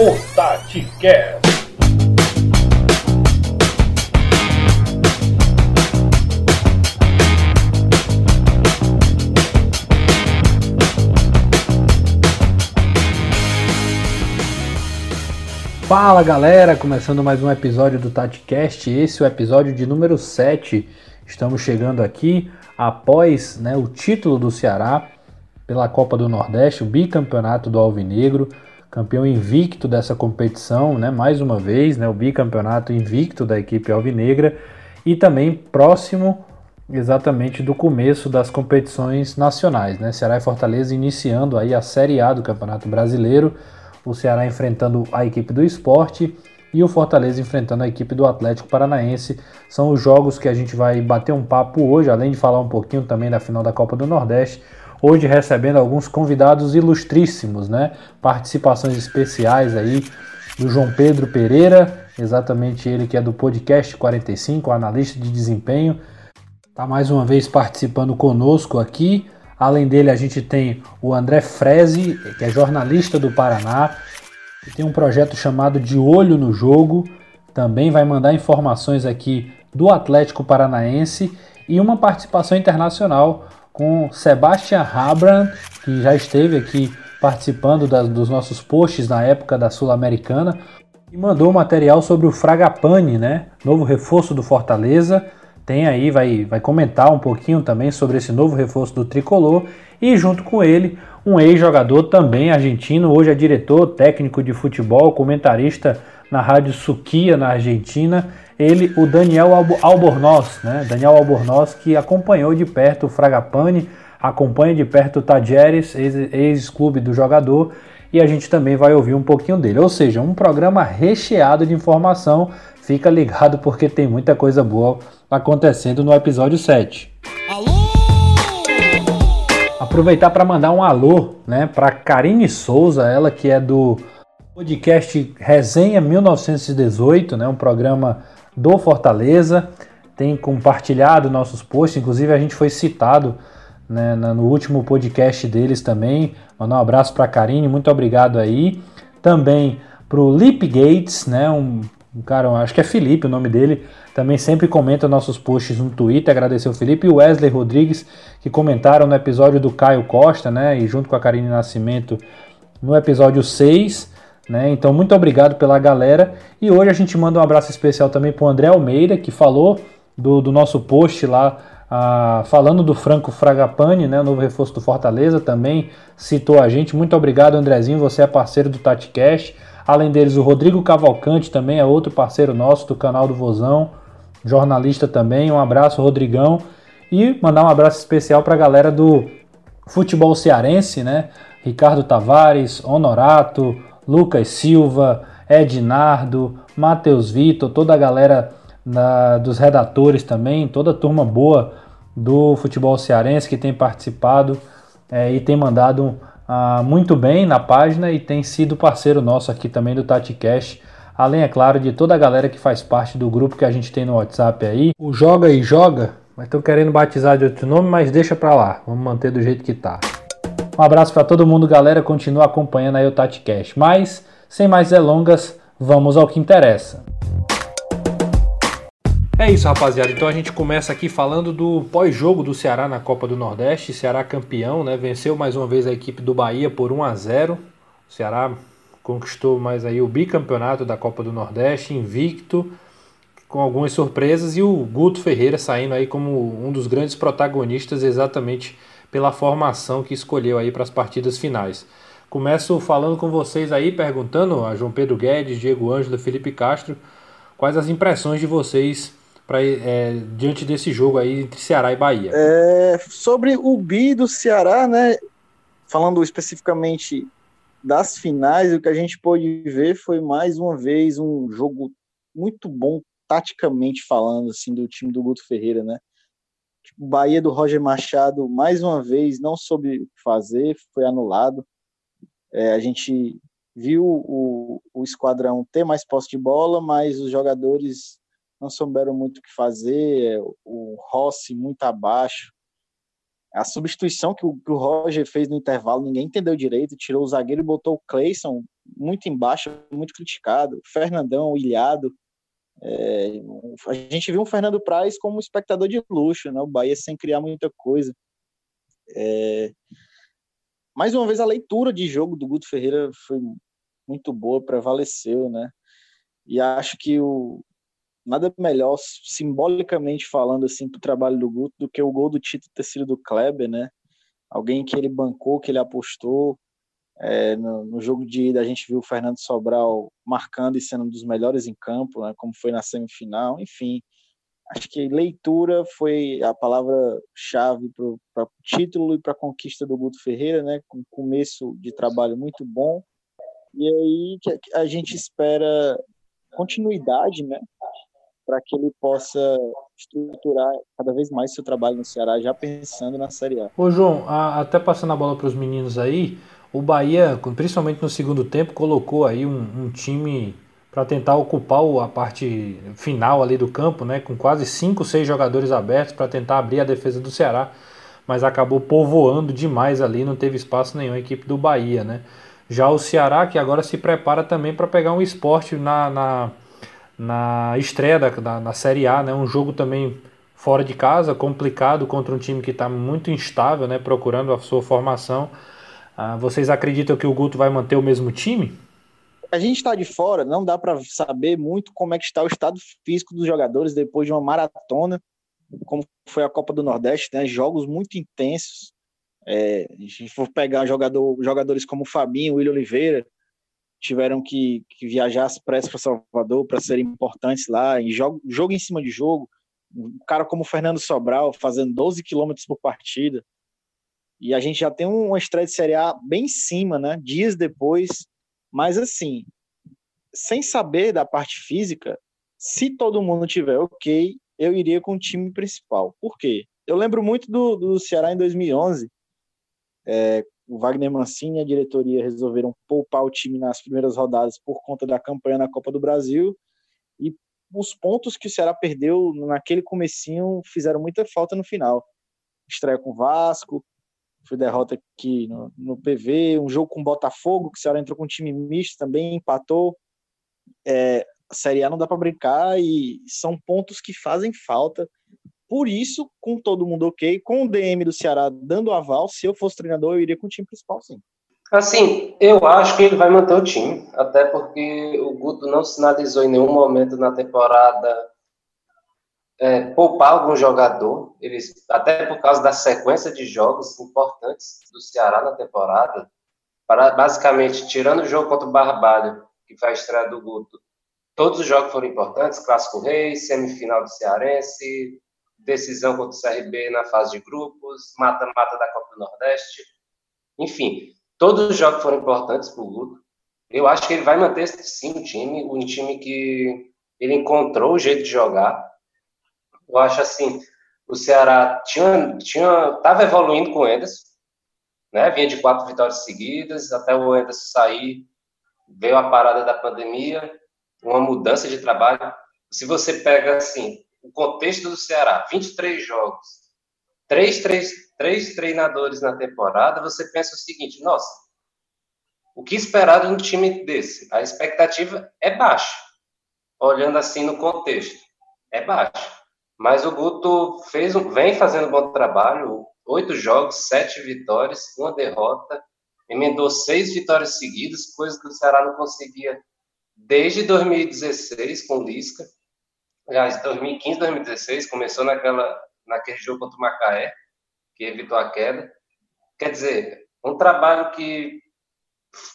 o TatiCast. Fala galera, começando mais um episódio do TatiCast, esse é o episódio de número 7. Estamos chegando aqui após né, o título do Ceará pela Copa do Nordeste, o bicampeonato do Alvinegro, campeão invicto dessa competição, né, mais uma vez, né, o bicampeonato invicto da equipe alvinegra e também próximo exatamente do começo das competições nacionais, né, Ceará e Fortaleza iniciando aí a Série A do Campeonato Brasileiro o Ceará enfrentando a equipe do esporte e o Fortaleza enfrentando a equipe do Atlético Paranaense. São os jogos que a gente vai bater um papo hoje, além de falar um pouquinho também da final da Copa do Nordeste. Hoje recebendo alguns convidados ilustríssimos, né? Participações especiais aí do João Pedro Pereira, exatamente ele que é do podcast 45, analista de desempenho. Tá mais uma vez participando conosco aqui. Além dele, a gente tem o André Freze, que é jornalista do Paraná, que tem um projeto chamado De Olho no Jogo, também vai mandar informações aqui do Atlético Paranaense e uma participação internacional com Sebastian Habran, que já esteve aqui participando das, dos nossos posts na época da Sul-Americana e mandou material sobre o Fragapane, né? Novo reforço do Fortaleza tem aí, vai, vai comentar um pouquinho também sobre esse novo reforço do tricolor e junto com ele um ex-jogador também argentino, hoje é diretor técnico de futebol, comentarista na Rádio Suquia na Argentina, ele, o Daniel Albornoz, né? Daniel Albornoz que acompanhou de perto o Fragapane, acompanha de perto o Tajeres, ex-clube do jogador, e a gente também vai ouvir um pouquinho dele. Ou seja, um programa recheado de informação. Fica ligado porque tem muita coisa boa acontecendo no episódio 7. Alô! Aproveitar para mandar um alô, né, para Karine Souza, ela que é do podcast Resenha 1918, né, um programa do Fortaleza, tem compartilhado nossos posts, inclusive a gente foi citado né, no último podcast deles também. Mandar um abraço para a Karine, muito obrigado aí. Também para o Lip Gates, né, um um cara, acho que é Felipe o nome dele, também sempre comenta nossos posts no Twitter. Agradecer o Felipe e o Wesley Rodrigues, que comentaram no episódio do Caio Costa, né? E junto com a Karine Nascimento no episódio 6. Né? Então, muito obrigado pela galera. E hoje a gente manda um abraço especial também para o André Almeida, que falou do, do nosso post lá, ah, falando do Franco Fragapane, né? o novo reforço do Fortaleza, também citou a gente. Muito obrigado, Andrezinho. Você é parceiro do TatiCast. Além deles, o Rodrigo Cavalcante também é outro parceiro nosso do canal do Vozão, jornalista também. Um abraço, Rodrigão. E mandar um abraço especial para a galera do futebol cearense, né? Ricardo Tavares, Honorato, Lucas Silva, Ednardo, Matheus Vitor, toda a galera da, dos redatores também, toda a turma boa do futebol cearense que tem participado é, e tem mandado ah, muito bem na página e tem sido parceiro nosso aqui também do TatiCast. Além, é claro, de toda a galera que faz parte do grupo que a gente tem no WhatsApp aí. O Joga e Joga, mas estão querendo batizar de outro nome, mas deixa pra lá. Vamos manter do jeito que tá. Um abraço para todo mundo, galera. Continua acompanhando aí o TatiCast. Mas, sem mais delongas, vamos ao que interessa. É isso, rapaziada. Então a gente começa aqui falando do pós-jogo do Ceará na Copa do Nordeste. Ceará campeão, né? Venceu mais uma vez a equipe do Bahia por 1 a 0. O Ceará conquistou mais aí o bicampeonato da Copa do Nordeste, invicto, com algumas surpresas e o Guto Ferreira saindo aí como um dos grandes protagonistas exatamente pela formação que escolheu aí para as partidas finais. Começo falando com vocês aí, perguntando a João Pedro Guedes, Diego Ângelo Felipe Castro, quais as impressões de vocês pra, é, diante desse jogo aí entre Ceará e Bahia. É, sobre o bi do Ceará, né? Falando especificamente das finais, o que a gente pôde ver foi mais uma vez um jogo muito bom, taticamente falando, assim, do time do Guto Ferreira, né? O Bahia do Roger Machado, mais uma vez, não soube o fazer, foi anulado. É, a gente viu o, o esquadrão ter mais posse de bola, mas os jogadores não souberam muito o que fazer, o Rossi muito abaixo. A substituição que o, que o Roger fez no intervalo, ninguém entendeu direito, tirou o zagueiro e botou o Cleison muito embaixo, muito criticado. O Fernandão, ilhado. É, a gente viu um Fernando Praz como espectador de luxo, né? O Bahia sem criar muita coisa. É, mais uma vez, a leitura de jogo do Guto Ferreira foi muito boa, prevaleceu, né? E acho que o, nada melhor, simbolicamente falando, assim, para o trabalho do Guto, do que o gol do título ter sido do Kleber, né? Alguém que ele bancou, que ele apostou. É, no, no, jogo de ida, a gente viu o Fernando Sobral marcando e sendo um dos melhores em campo, né? como foi na semifinal. Enfim, acho que leitura foi a palavra-chave para o título e para a conquista do Guto Ferreira, né? Com começo de trabalho muito bom. E aí a gente espera continuidade, né? para que ele possa estruturar cada vez mais seu trabalho no Ceará, já pensando na Série A. Ô João, a, até passando a bola para os meninos aí, o Bahia, principalmente no segundo tempo, colocou aí um, um time para tentar ocupar a parte final ali do campo, né, com quase 5, 6 jogadores abertos para tentar abrir a defesa do Ceará, mas acabou povoando demais ali, não teve espaço nenhum a equipe do Bahia, né? Já o Ceará, que agora se prepara também para pegar um esporte na, na na estreia da, da, na Série A, né? Um jogo também fora de casa, complicado contra um time que está muito instável, né? Procurando a sua formação. Ah, vocês acreditam que o Guto vai manter o mesmo time? A gente está de fora, não dá para saber muito como é que está o estado físico dos jogadores depois de uma maratona, como foi a Copa do Nordeste, né? Jogos muito intensos. É, a gente for pegar jogador, jogadores como o Fabinho, o William Oliveira, tiveram que, que viajar às pressas para Salvador para serem importantes lá, jogo, jogo em cima de jogo. Um cara como o Fernando Sobral fazendo 12 quilômetros por partida. E a gente já tem uma estreia de Série A bem em cima, né? Dias depois. Mas assim, sem saber da parte física, se todo mundo tiver ok, eu iria com o time principal. Por quê? Eu lembro muito do, do Ceará em 2011, é, o Wagner Mancini e a diretoria resolveram poupar o time nas primeiras rodadas por conta da campanha na Copa do Brasil e os pontos que o Ceará perdeu naquele comecinho fizeram muita falta no final. Estreia com o Vasco, foi derrota aqui no, no PV, um jogo com o Botafogo, que o Ceará entrou com um time misto também, empatou. É, a Série A não dá para brincar e são pontos que fazem falta por isso, com todo mundo ok, com o DM do Ceará dando aval, se eu fosse treinador, eu iria com o time principal, sim. Assim, eu acho que ele vai manter o time, até porque o Guto não sinalizou em nenhum momento na temporada é, poupar algum jogador, eles, até por causa da sequência de jogos importantes do Ceará na temporada, para, basicamente, tirando o jogo contra o Barbalho, que foi a estreia do Guto, todos os jogos foram importantes, Clássico Rei, semifinal do Cearense, decisão contra o CRB na fase de grupos, mata-mata da Copa do Nordeste. Enfim, todos os jogos foram importantes para o Guto. Eu acho que ele vai manter sim o time, um time que ele encontrou o jeito de jogar. Eu acho assim, o Ceará tinha tinha estava evoluindo com o Enderson, né? Vinha de quatro vitórias seguidas, até o Enderson sair, veio a parada da pandemia, uma mudança de trabalho. Se você pega assim, o contexto do Ceará, 23 jogos, três, três, três treinadores na temporada, você pensa o seguinte, nossa, o que esperar de um time desse? A expectativa é baixa, olhando assim no contexto, é baixa. Mas o Guto fez um, vem fazendo um bom trabalho, oito jogos, sete vitórias, uma derrota, emendou seis vitórias seguidas, coisa que o Ceará não conseguia desde 2016 com o Lisca aliás, 2015, 2016, começou naquela, naquele jogo contra o Macaé, que evitou a queda. Quer dizer, um trabalho que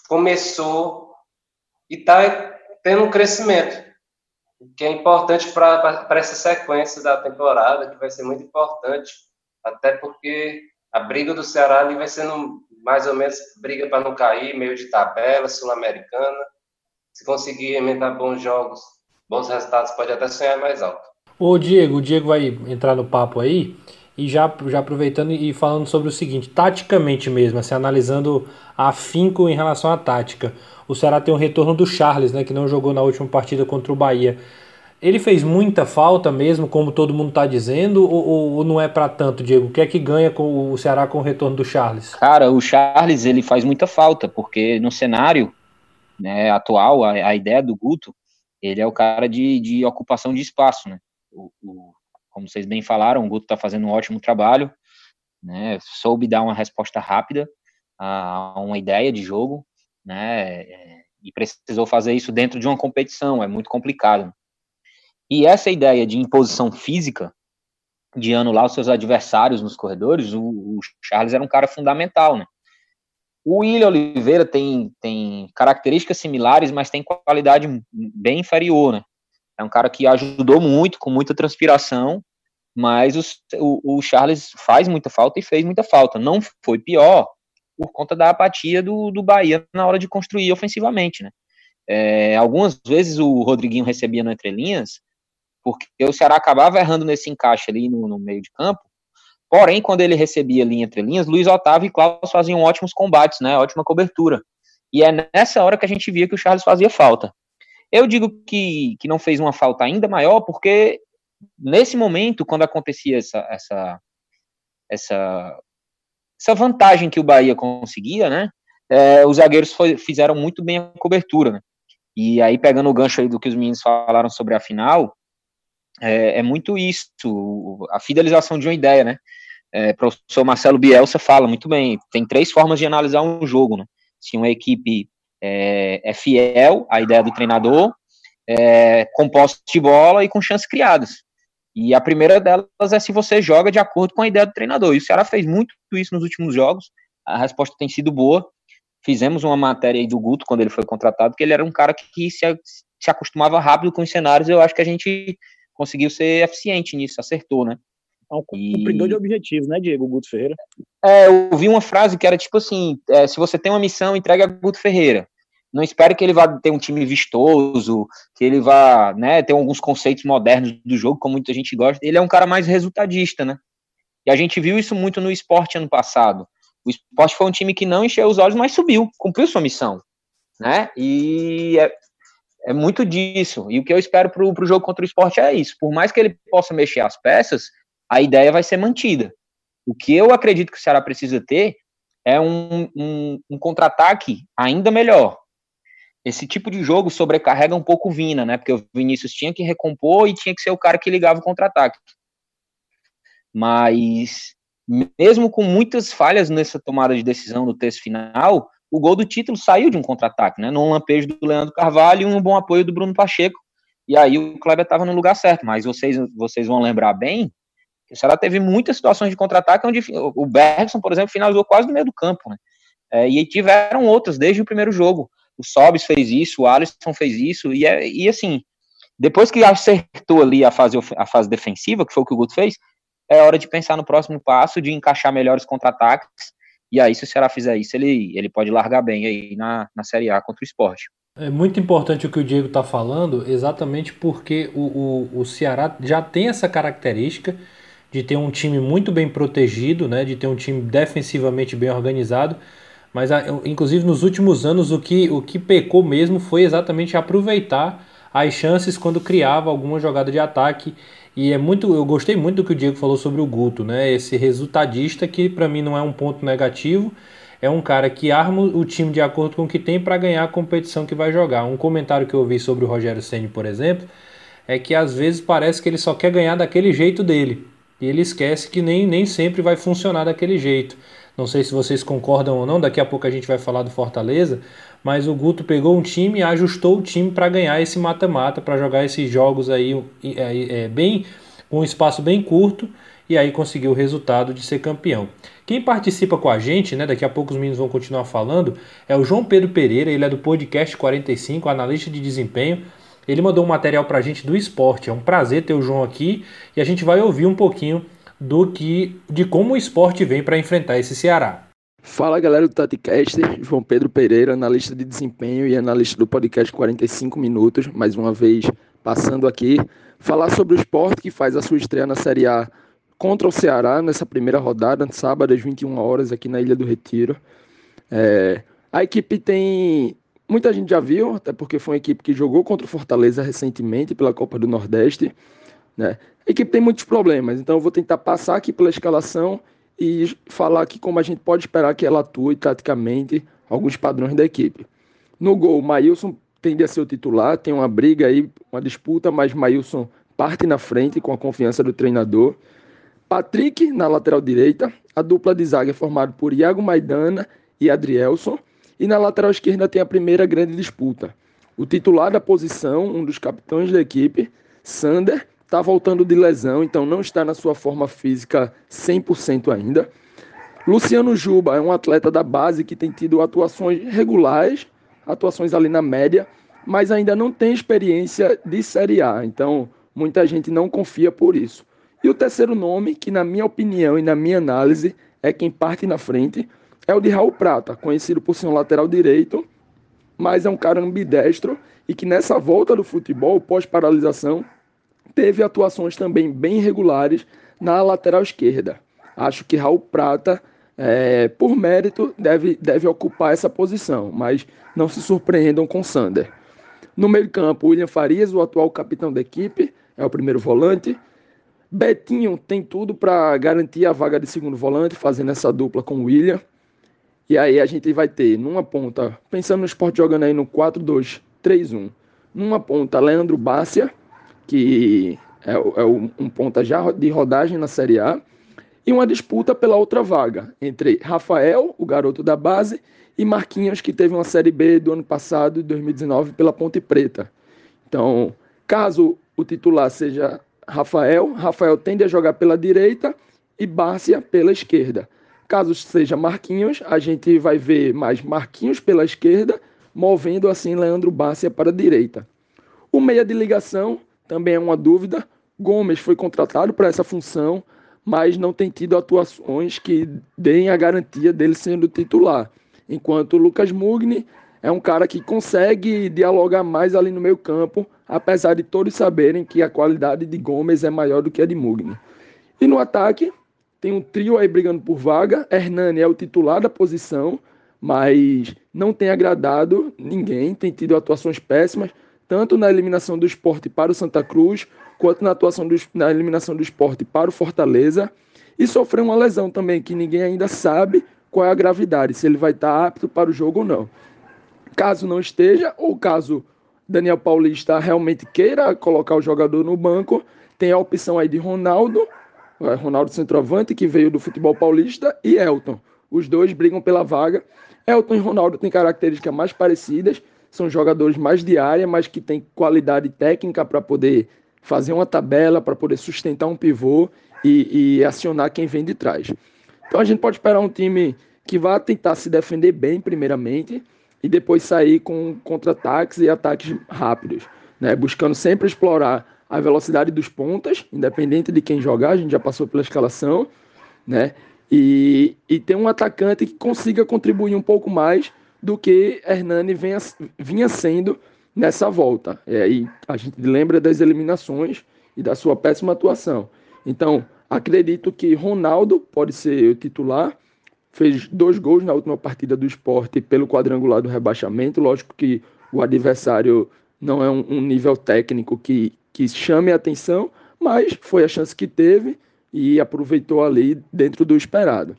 começou e está tendo um crescimento, que é importante para essa sequência da temporada, que vai ser muito importante, até porque a briga do Ceará ali vai sendo mais ou menos briga para não cair, meio de tabela, sul-americana. Se conseguir inventar bons jogos bons resultados, pode até sonhar mais alto. O Diego, o Diego vai entrar no papo aí e já, já aproveitando e falando sobre o seguinte, taticamente mesmo, assim, analisando afinco em relação à tática. O Ceará tem um retorno do Charles, né, que não jogou na última partida contra o Bahia. Ele fez muita falta mesmo, como todo mundo está dizendo, ou, ou, não é para tanto, Diego? O que é que ganha com o Ceará com o retorno do Charles? Cara, o Charles ele faz muita falta, porque no cenário né, atual, a, a, ideia do Guto, ele é o cara de, de ocupação de espaço, né? O, o, como vocês bem falaram, o Guto está fazendo um ótimo trabalho, né? Soube dar uma resposta rápida a uma ideia de jogo, né? É, e precisou fazer isso dentro de uma competição, é muito complicado. E essa ideia de imposição física, de anular os seus adversários nos corredores, o, o Charles era um cara fundamental, né? O William Oliveira tem, tem características similares, mas tem qualidade bem inferior, né? É um cara que ajudou muito, com muita transpiração, mas o, o, Charles faz muita falta e fez muita falta. Não foi pior por conta da apatia do, do Bahia na hora de construir ofensivamente, né? É, algumas vezes o Rodriguinho recebia no entrelinhas, porque o Ceará acabava errando nesse encaixe ali no, no meio de campo, porém, quando ele recebia linha entre linhas, Luiz Otávio e Klaus faziam ótimos combates, né, ótima cobertura, e é nessa hora que a gente via que o Charles fazia falta. Eu digo que, que não fez uma falta ainda maior, porque nesse momento, quando acontecia essa, essa, essa, essa vantagem que o Bahia conseguia, né, é, os zagueiros foi, fizeram muito bem a cobertura, né, e aí, pegando o gancho aí do que os meninos falaram sobre a final, é, é muito isso, a fidelização de uma ideia, né? É, o professor Marcelo Bielsa fala muito bem, tem três formas de analisar um jogo, né? Se uma equipe é, é fiel à ideia do treinador, é, com posse de bola e com chances criadas. E a primeira delas é se você joga de acordo com a ideia do treinador. E o Ceará fez muito isso nos últimos jogos. A resposta tem sido boa fizemos uma matéria aí do Guto quando ele foi contratado, que ele era um cara que se, se acostumava rápido com os cenários. Eu acho que a gente conseguiu ser eficiente nisso, acertou, né? É um cumpridor e... de objetivos, né, Diego Guto Ferreira? É, eu vi uma frase que era tipo assim: é, se você tem uma missão, entregue a Guto Ferreira. Não espere que ele vá ter um time vistoso, que ele vá né, ter alguns conceitos modernos do jogo, como muita gente gosta. Ele é um cara mais resultadista, né? E a gente viu isso muito no esporte ano passado. O esporte foi um time que não encheu os olhos, mas subiu, cumpriu sua missão. Né? E é, é muito disso. E o que eu espero para o jogo contra o esporte é isso. Por mais que ele possa mexer as peças, a ideia vai ser mantida. O que eu acredito que o Ceará precisa ter é um, um, um contra-ataque ainda melhor. Esse tipo de jogo sobrecarrega um pouco o Vina, né? Porque o Vinícius tinha que recompor e tinha que ser o cara que ligava o contra-ataque. Mas mesmo com muitas falhas nessa tomada de decisão no texto final, o gol do título saiu de um contra-ataque, né? Num lampejo do Leandro Carvalho e um bom apoio do Bruno Pacheco. E aí o Kleber estava no lugar certo. Mas vocês, vocês vão lembrar bem que o Ceará teve muitas situações de contra-ataque onde o Bergson, por exemplo, finalizou quase no meio do campo, né? É, e tiveram outras desde o primeiro jogo. O Sobis fez isso, o Alisson fez isso, e, é, e assim, depois que acertou ali a fase, a fase defensiva, que foi o que o Guto fez, é hora de pensar no próximo passo, de encaixar melhores contra-ataques. E aí, se o Ceará fizer isso, ele, ele pode largar bem aí na, na Série A contra o esporte. É muito importante o que o Diego está falando, exatamente porque o, o, o Ceará já tem essa característica de ter um time muito bem protegido, né, de ter um time defensivamente bem organizado. Mas, inclusive, nos últimos anos, o que, o que pecou mesmo foi exatamente aproveitar as chances quando criava alguma jogada de ataque e é muito, eu gostei muito do que o Diego falou sobre o Guto, né? Esse resultadista que para mim não é um ponto negativo, é um cara que arma o time de acordo com o que tem para ganhar a competição que vai jogar. Um comentário que eu vi sobre o Rogério Ceni, por exemplo, é que às vezes parece que ele só quer ganhar daquele jeito dele. E ele esquece que nem, nem sempre vai funcionar daquele jeito. Não sei se vocês concordam ou não, daqui a pouco a gente vai falar do Fortaleza, mas o Guto pegou um time e ajustou o time para ganhar esse mata-mata, para jogar esses jogos aí é, é, bem com um espaço bem curto e aí conseguiu o resultado de ser campeão. Quem participa com a gente, né, daqui a pouco os meninos vão continuar falando, é o João Pedro Pereira, ele é do podcast 45, analista de desempenho. Ele mandou um material para a gente do esporte. É um prazer ter o João aqui e a gente vai ouvir um pouquinho do que de como o esporte vem para enfrentar esse Ceará. Fala galera do TatiCast, João Pedro Pereira, analista de desempenho e analista do podcast 45 Minutos, mais uma vez passando aqui, falar sobre o esporte que faz a sua estreia na Série A contra o Ceará nessa primeira rodada, sábado às 21 horas aqui na Ilha do Retiro. É, a equipe tem muita gente já viu, até porque foi uma equipe que jogou contra o Fortaleza recentemente pela Copa do Nordeste. Né? A equipe tem muitos problemas, então eu vou tentar passar aqui pela escalação e falar aqui como a gente pode esperar que ela atue taticamente, alguns padrões da equipe. No gol, Maílson tende a ser o titular, tem uma briga aí, uma disputa, mas Maílson parte na frente com a confiança do treinador. Patrick na lateral direita, a dupla de zaga é formada por Iago Maidana e Adrielson, e na lateral esquerda tem a primeira grande disputa. O titular da posição, um dos capitães da equipe, Sander, está voltando de lesão, então não está na sua forma física 100% ainda. Luciano Juba é um atleta da base que tem tido atuações regulares, atuações ali na média, mas ainda não tem experiência de Série A, então muita gente não confia por isso. E o terceiro nome, que na minha opinião e na minha análise é quem parte na frente, é o de Raul Prata, conhecido por ser um lateral direito, mas é um cara ambidestro e que nessa volta do futebol pós-paralisação teve atuações também bem regulares na lateral esquerda. Acho que Raul Prata, é, por mérito, deve, deve ocupar essa posição, mas não se surpreendam com Sander. No meio-campo, William Farias, o atual capitão da equipe, é o primeiro volante. Betinho tem tudo para garantir a vaga de segundo volante, fazendo essa dupla com William. E aí a gente vai ter numa ponta, pensando no esporte jogando aí no 4-2-3-1, numa ponta Leandro Bárcia, que é, é um ponta já de rodagem na Série A, e uma disputa pela outra vaga entre Rafael, o garoto da base, e Marquinhos, que teve uma Série B do ano passado, 2019, pela Ponte Preta. Então, caso o titular seja Rafael, Rafael tende a jogar pela direita e Bárcia pela esquerda. Caso seja Marquinhos, a gente vai ver mais Marquinhos pela esquerda, movendo assim Leandro Bárcia para a direita. O meia de ligação também é uma dúvida. Gomes foi contratado para essa função, mas não tem tido atuações que deem a garantia dele sendo titular. Enquanto o Lucas Mugni é um cara que consegue dialogar mais ali no meio campo, apesar de todos saberem que a qualidade de Gomes é maior do que a de Mugni. E no ataque, tem um trio aí brigando por vaga. Hernani é o titular da posição, mas não tem agradado ninguém, tem tido atuações péssimas tanto na eliminação do esporte para o Santa Cruz, quanto na atuação do, na eliminação do esporte para o Fortaleza, e sofreu uma lesão também, que ninguém ainda sabe qual é a gravidade, se ele vai estar apto para o jogo ou não. Caso não esteja, ou caso Daniel Paulista realmente queira colocar o jogador no banco, tem a opção aí de Ronaldo, é, Ronaldo centroavante, que veio do futebol paulista, e Elton. Os dois brigam pela vaga. Elton e Ronaldo têm características mais parecidas, são jogadores mais de área, mas que têm qualidade técnica para poder fazer uma tabela, para poder sustentar um pivô e, e, acionar quem vem de trás. Então a gente pode esperar um time que vá tentar se defender bem, primeiramente, e depois sair com contra-ataques e ataques rápidos, né? buscando sempre explorar a velocidade dos pontas, independente de quem jogar, a gente já passou pela escalação, né? E, e ter um atacante que consiga contribuir um pouco mais do que Hernani venha, vinha sendo nessa volta. É, e a gente lembra das eliminações e da sua péssima atuação. Então, acredito que Ronaldo pode ser o titular. Fez dois gols na última partida do esporte pelo quadrangular do rebaixamento. Lógico que o adversário não é um, um nível técnico que, que chame a atenção, mas foi a chance que teve e aproveitou ali dentro do esperado.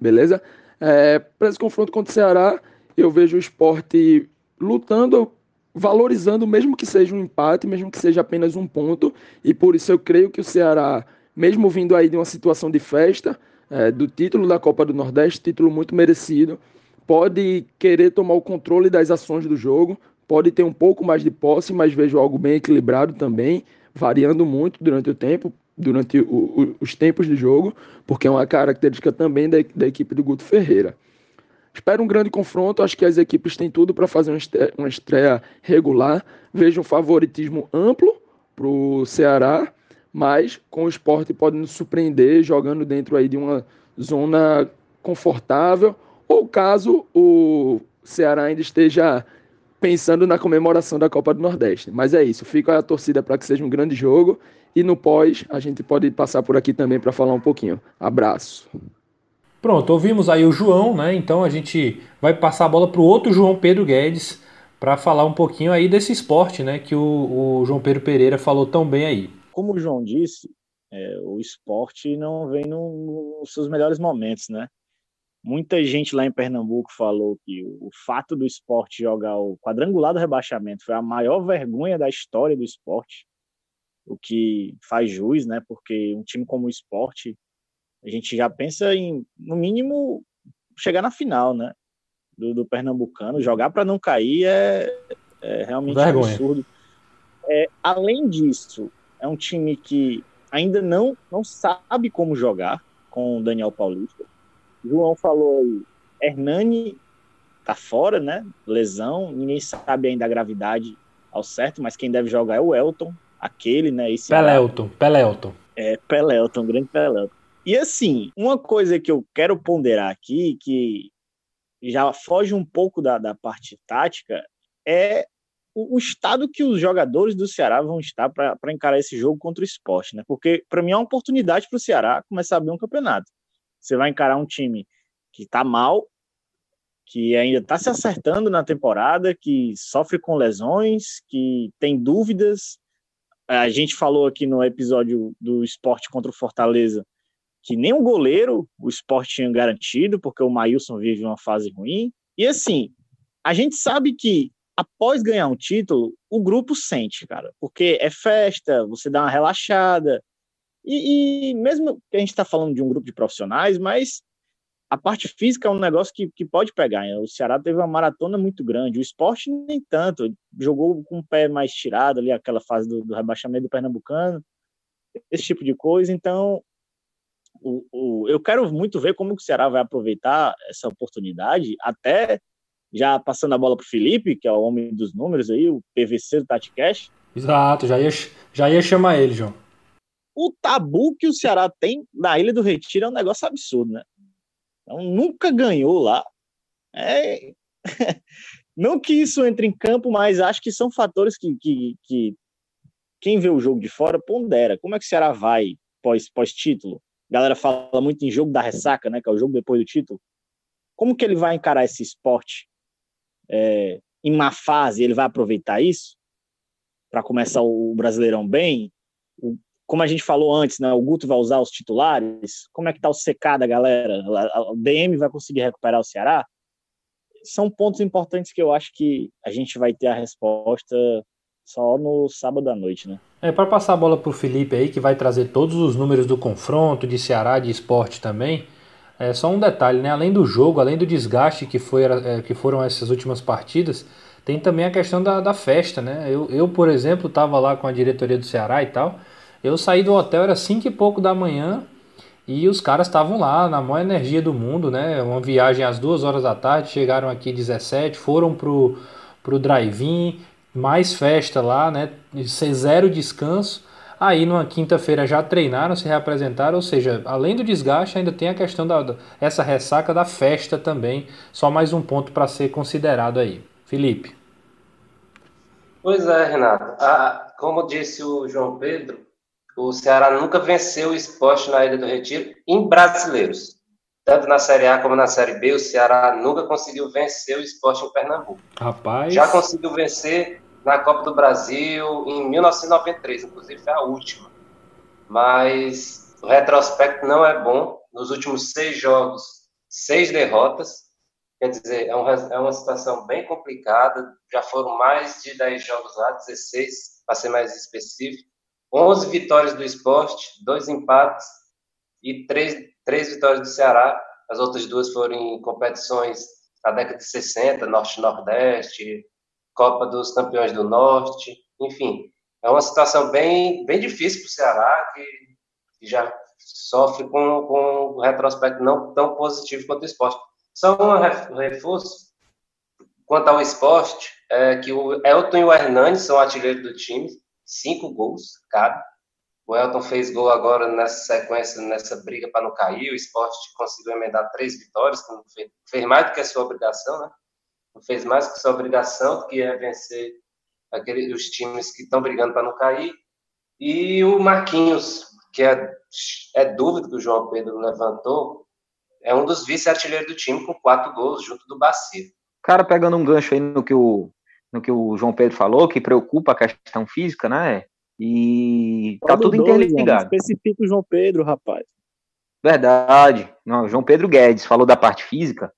Beleza? É, para esse confronto contra o Ceará, eu vejo o esporte lutando, valorizando, mesmo que seja um empate, mesmo que seja apenas um ponto, e por isso eu creio que o Ceará, mesmo vindo aí de uma situação de festa, é, do título da Copa do Nordeste, título muito merecido, pode querer tomar o controle das ações do jogo, pode ter um pouco mais de posse, mas vejo algo bem equilibrado também, variando muito durante o tempo, durante o, o, os tempos de jogo, porque é uma característica também da, da equipe do Guto Ferreira. Espero um grande confronto. Acho que as equipes têm tudo para fazer uma estreia, uma estreia regular. Vejo um favoritismo amplo para o Ceará, mas com o esporte pode nos surpreender jogando dentro aí de uma zona confortável, ou caso o Ceará ainda esteja pensando na comemoração da Copa do Nordeste. Mas é isso, fica a torcida para que seja um grande jogo e no pós a gente pode passar por aqui também para falar um pouquinho. Abraço. Pronto, ouvimos aí o João, né? Então a gente vai passar a bola para o outro João Pedro Guedes para falar um pouquinho aí desse esporte, né, que o, o, João Pedro Pereira falou tão bem aí. Como o João disse, é, o esporte não vem no, nos seus melhores momentos, né? Muita gente lá em Pernambuco falou que o fato do esporte jogar o quadrangular do rebaixamento foi a maior vergonha da história do esporte, o que faz jus, né? Porque um time como o esporte, a gente já pensa em, no mínimo, chegar na final, né? Do, do Pernambucano. Jogar para não cair é, é realmente vergonha. absurdo. É, além disso, é um time que ainda não, não sabe como jogar com o Daniel Paulista João falou aí, Hernani tá fora, né? Lesão, ninguém sabe ainda a gravidade ao certo, mas quem deve jogar é o Elton, aquele, né? Esse Pelelton, Pelelton. É, Pelelton, grande Pelelton. E assim, uma coisa que eu quero ponderar aqui, que já foge um pouco da, da parte tática, é o, o estado que os jogadores do Ceará vão estar para encarar esse jogo contra o esporte, né? Porque para mim é uma oportunidade para o Ceará começar a abrir um campeonato. Você vai encarar um time que está mal, que ainda está se acertando na temporada, que sofre com lesões, que tem dúvidas. A gente falou aqui no episódio do esporte contra o Fortaleza que nem o goleiro o esporte tinha garantido, porque o Maílson vive uma fase ruim. E assim, a gente sabe que após ganhar um título, o grupo sente, cara, porque é festa, você dá uma relaxada, e, e mesmo que a gente está falando de um grupo de profissionais, mas a parte física é um negócio que, que pode pegar. Né? O Ceará teve uma maratona muito grande, o esporte nem tanto, jogou com o pé mais tirado ali, aquela fase do, do rebaixamento do Pernambucano, esse tipo de coisa. Então, o, o, eu quero muito ver como o Ceará vai aproveitar essa oportunidade, até já passando a bola para o Felipe, que é o homem dos números aí, o PVC do TatiCash. Exato, já ia, já ia chamar ele, João o tabu que o Ceará tem na Ilha do Retiro é um negócio absurdo, né? Então, nunca ganhou lá. É... Não que isso entre em campo, mas acho que são fatores que, que, que quem vê o jogo de fora pondera. Como é que o Ceará vai pós, pós-título? A galera fala muito em jogo da ressaca, né? Que é o jogo depois do título. Como que ele vai encarar esse esporte é, em má fase? Ele vai aproveitar isso para começar o Brasileirão bem? O, como a gente falou antes, né, o Guto vai usar os titulares, como é que tá o CK da galera? O DM vai conseguir recuperar o Ceará? São pontos importantes que eu acho que a gente vai ter a resposta só no sábado à noite, né? É, para passar a bola para o Felipe aí, que vai trazer todos os números do confronto, de Ceará, de esporte também, é só um detalhe, né? Além do jogo, além do desgaste que, foi, é, que foram essas últimas partidas, tem também a questão da, da festa, né? Eu, eu, por exemplo, estava lá com a diretoria do Ceará e tal, eu saí do hotel, era 5 e pouco da manhã, e os caras estavam lá na maior energia do mundo, né? Uma viagem às duas horas da tarde, chegaram aqui 17, foram pro, pro drive-in, mais festa lá, né? Zero descanso. Aí numa quinta-feira já treinaram, se reapresentaram, ou seja, além do desgaste, ainda tem a questão da essa ressaca da festa também. Só mais um ponto para ser considerado aí. Felipe. Pois é, Renato. Ah, como disse o João Pedro, o Ceará nunca venceu o esporte na Ilha do Retiro em brasileiros. Tanto na Série A como na Série B, o Ceará nunca conseguiu vencer o esporte em Pernambuco. Rapaz. Já conseguiu vencer na Copa do Brasil em 1993, inclusive foi a última. Mas o retrospecto não é bom. Nos últimos seis jogos, seis derrotas. Quer dizer, é uma, é uma situação bem complicada. Já foram mais de 10 jogos lá, 16, para ser mais específico. 11 vitórias do esporte, dois empates e três, três vitórias do Ceará. As outras duas foram em competições da década de 60, Norte-Nordeste, Copa dos Campeões do Norte, enfim. É uma situação bem, bem difícil para o Ceará, que, que já sofre com, com um retrospecto não tão positivo quanto o esporte. Só um reforço quanto ao esporte, é que o Elton e o Hernani são artilheiros do time, cinco gols cada. O Elton fez gol agora nessa sequência, nessa briga para não cair. O esporte conseguiu emendar três vitórias, fez mais do que a sua obrigação, né? Fez mais que sua obrigação, que é vencer aquele, os times que estão brigando para não cair. E o Marquinhos, que é, é dúvida que o João Pedro levantou, é um dos vice-artilheiros do time com quatro gols, junto do Bacia. Cara, pegando um gancho aí no que o no que o João Pedro falou, que preocupa a questão física, né? E tá tudo dois, interligado. Mano, especifica o João Pedro, rapaz. Verdade. Não, João Pedro Guedes falou da parte física.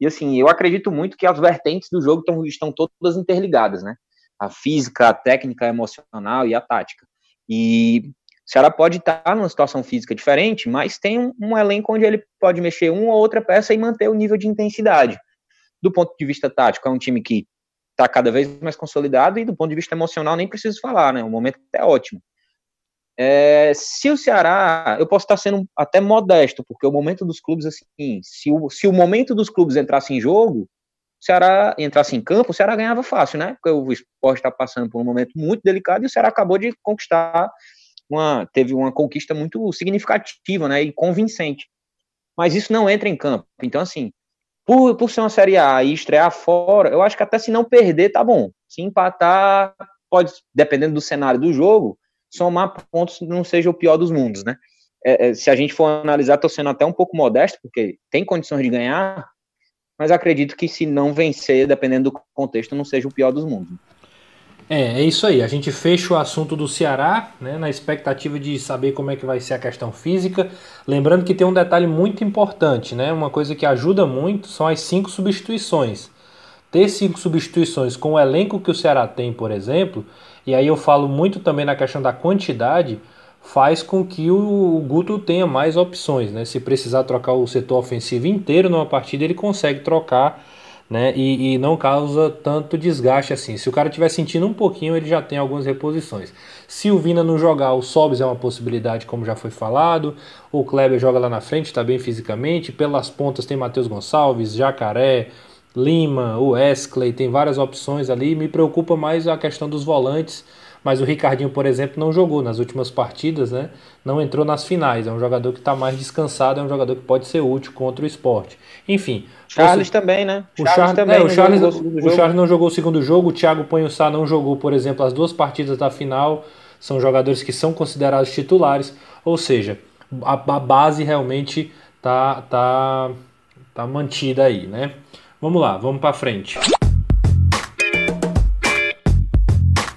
E assim, eu acredito muito que as vertentes do jogo tão, estão todas interligadas, né? A física, a técnica, a emocional e a tática. E o Ceará pode estar numa situação física diferente, mas tem um, um, elenco onde ele pode mexer uma ou outra peça e manter o nível de intensidade. Do ponto de vista tático, é um time que está cada vez mais consolidado e do ponto de vista emocional nem preciso falar, né? O momento é ótimo. É, se o Ceará, eu posso estar sendo até modesto, porque o momento dos clubes, assim, se o, se o momento dos clubes entrasse em jogo, o Ceará entrasse em campo, o Ceará ganhava fácil, né? Porque o esporte está passando por um momento muito delicado e o Ceará acabou de conquistar uma, teve uma conquista muito significativa, né? E convincente. Mas isso não entra em campo. Então, assim, por, por ser uma Série A e estrear fora, eu acho que até se não perder, tá bom. Se empatar, pode, dependendo do cenário do jogo, somar pontos não seja o pior dos mundos, né? É, é, se a gente for analisar, tô sendo até um pouco modesto, porque tem condições de ganhar, mas acredito que se não vencer, dependendo do contexto, não seja o pior dos mundos. É, é isso aí. A gente fecha o assunto do Ceará, né, na expectativa de saber como é que vai ser a questão física. Lembrando que tem um detalhe muito importante, né? Uma coisa que ajuda muito são as cinco substituições. Ter cinco substituições com o elenco que o Ceará tem, por exemplo, e aí eu falo muito também na questão da quantidade, faz com que o, Guto tenha mais opções, né? Se precisar trocar o setor ofensivo inteiro numa partida, ele consegue trocar, né? E, e não causa tanto desgaste assim. Se o cara estiver sentindo um pouquinho, ele já tem algumas reposições. Se o Vina não jogar, o Sobs é uma possibilidade, como já foi falado. O Kleber joga lá na frente, está bem fisicamente. Pelas pontas tem Matheus Gonçalves, Jacaré, Lima, o Wesley, tem várias opções ali. Me preocupa mais a questão dos volantes, mas o Ricardinho, por exemplo, não jogou nas últimas partidas, né? Não entrou nas finais. É um jogador que está mais descansado, é um jogador que pode ser útil contra o esporte. Enfim. Charles também, né? O Charles, Charles também. É, o, Charles, o, o Charles não jogou o segundo jogo, o Thiago Panhussá não jogou, por exemplo, as duas partidas da final. São jogadores que são considerados titulares, ou seja, a, a base realmente tá, tá, tá mantida aí, né? Vamos lá, vamos para frente.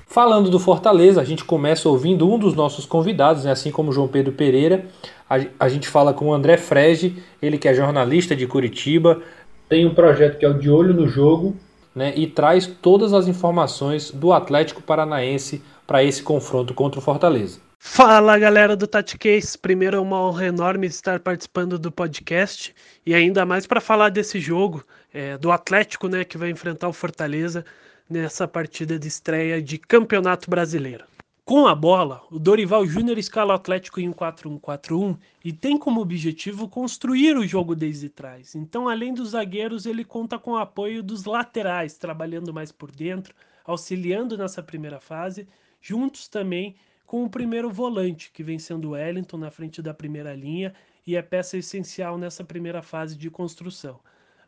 Falando do Fortaleza, a gente começa ouvindo um dos nossos convidados, né, assim como João Pedro Pereira. A, a gente fala com o André Frege, ele que é jornalista de Curitiba, tem um projeto que é o De Olho no Jogo, né, e traz todas as informações do Atlético Paranaense para esse confronto contra o Fortaleza. Fala galera do TatiCase, primeiro é uma honra enorme estar participando do podcast e ainda mais para falar desse jogo é, do Atlético, né, que vai enfrentar o Fortaleza nessa partida de estreia de Campeonato Brasileiro. Com a bola, o Dorival Júnior escala o Atlético em um 4-1-4-1 e tem como objetivo construir o jogo desde trás. Então, além dos zagueiros, ele conta com o apoio dos laterais, trabalhando mais por dentro, auxiliando nessa primeira fase, juntos também com o primeiro volante, que vem sendo o Wellington na frente da primeira linha e é peça essencial nessa primeira fase de construção.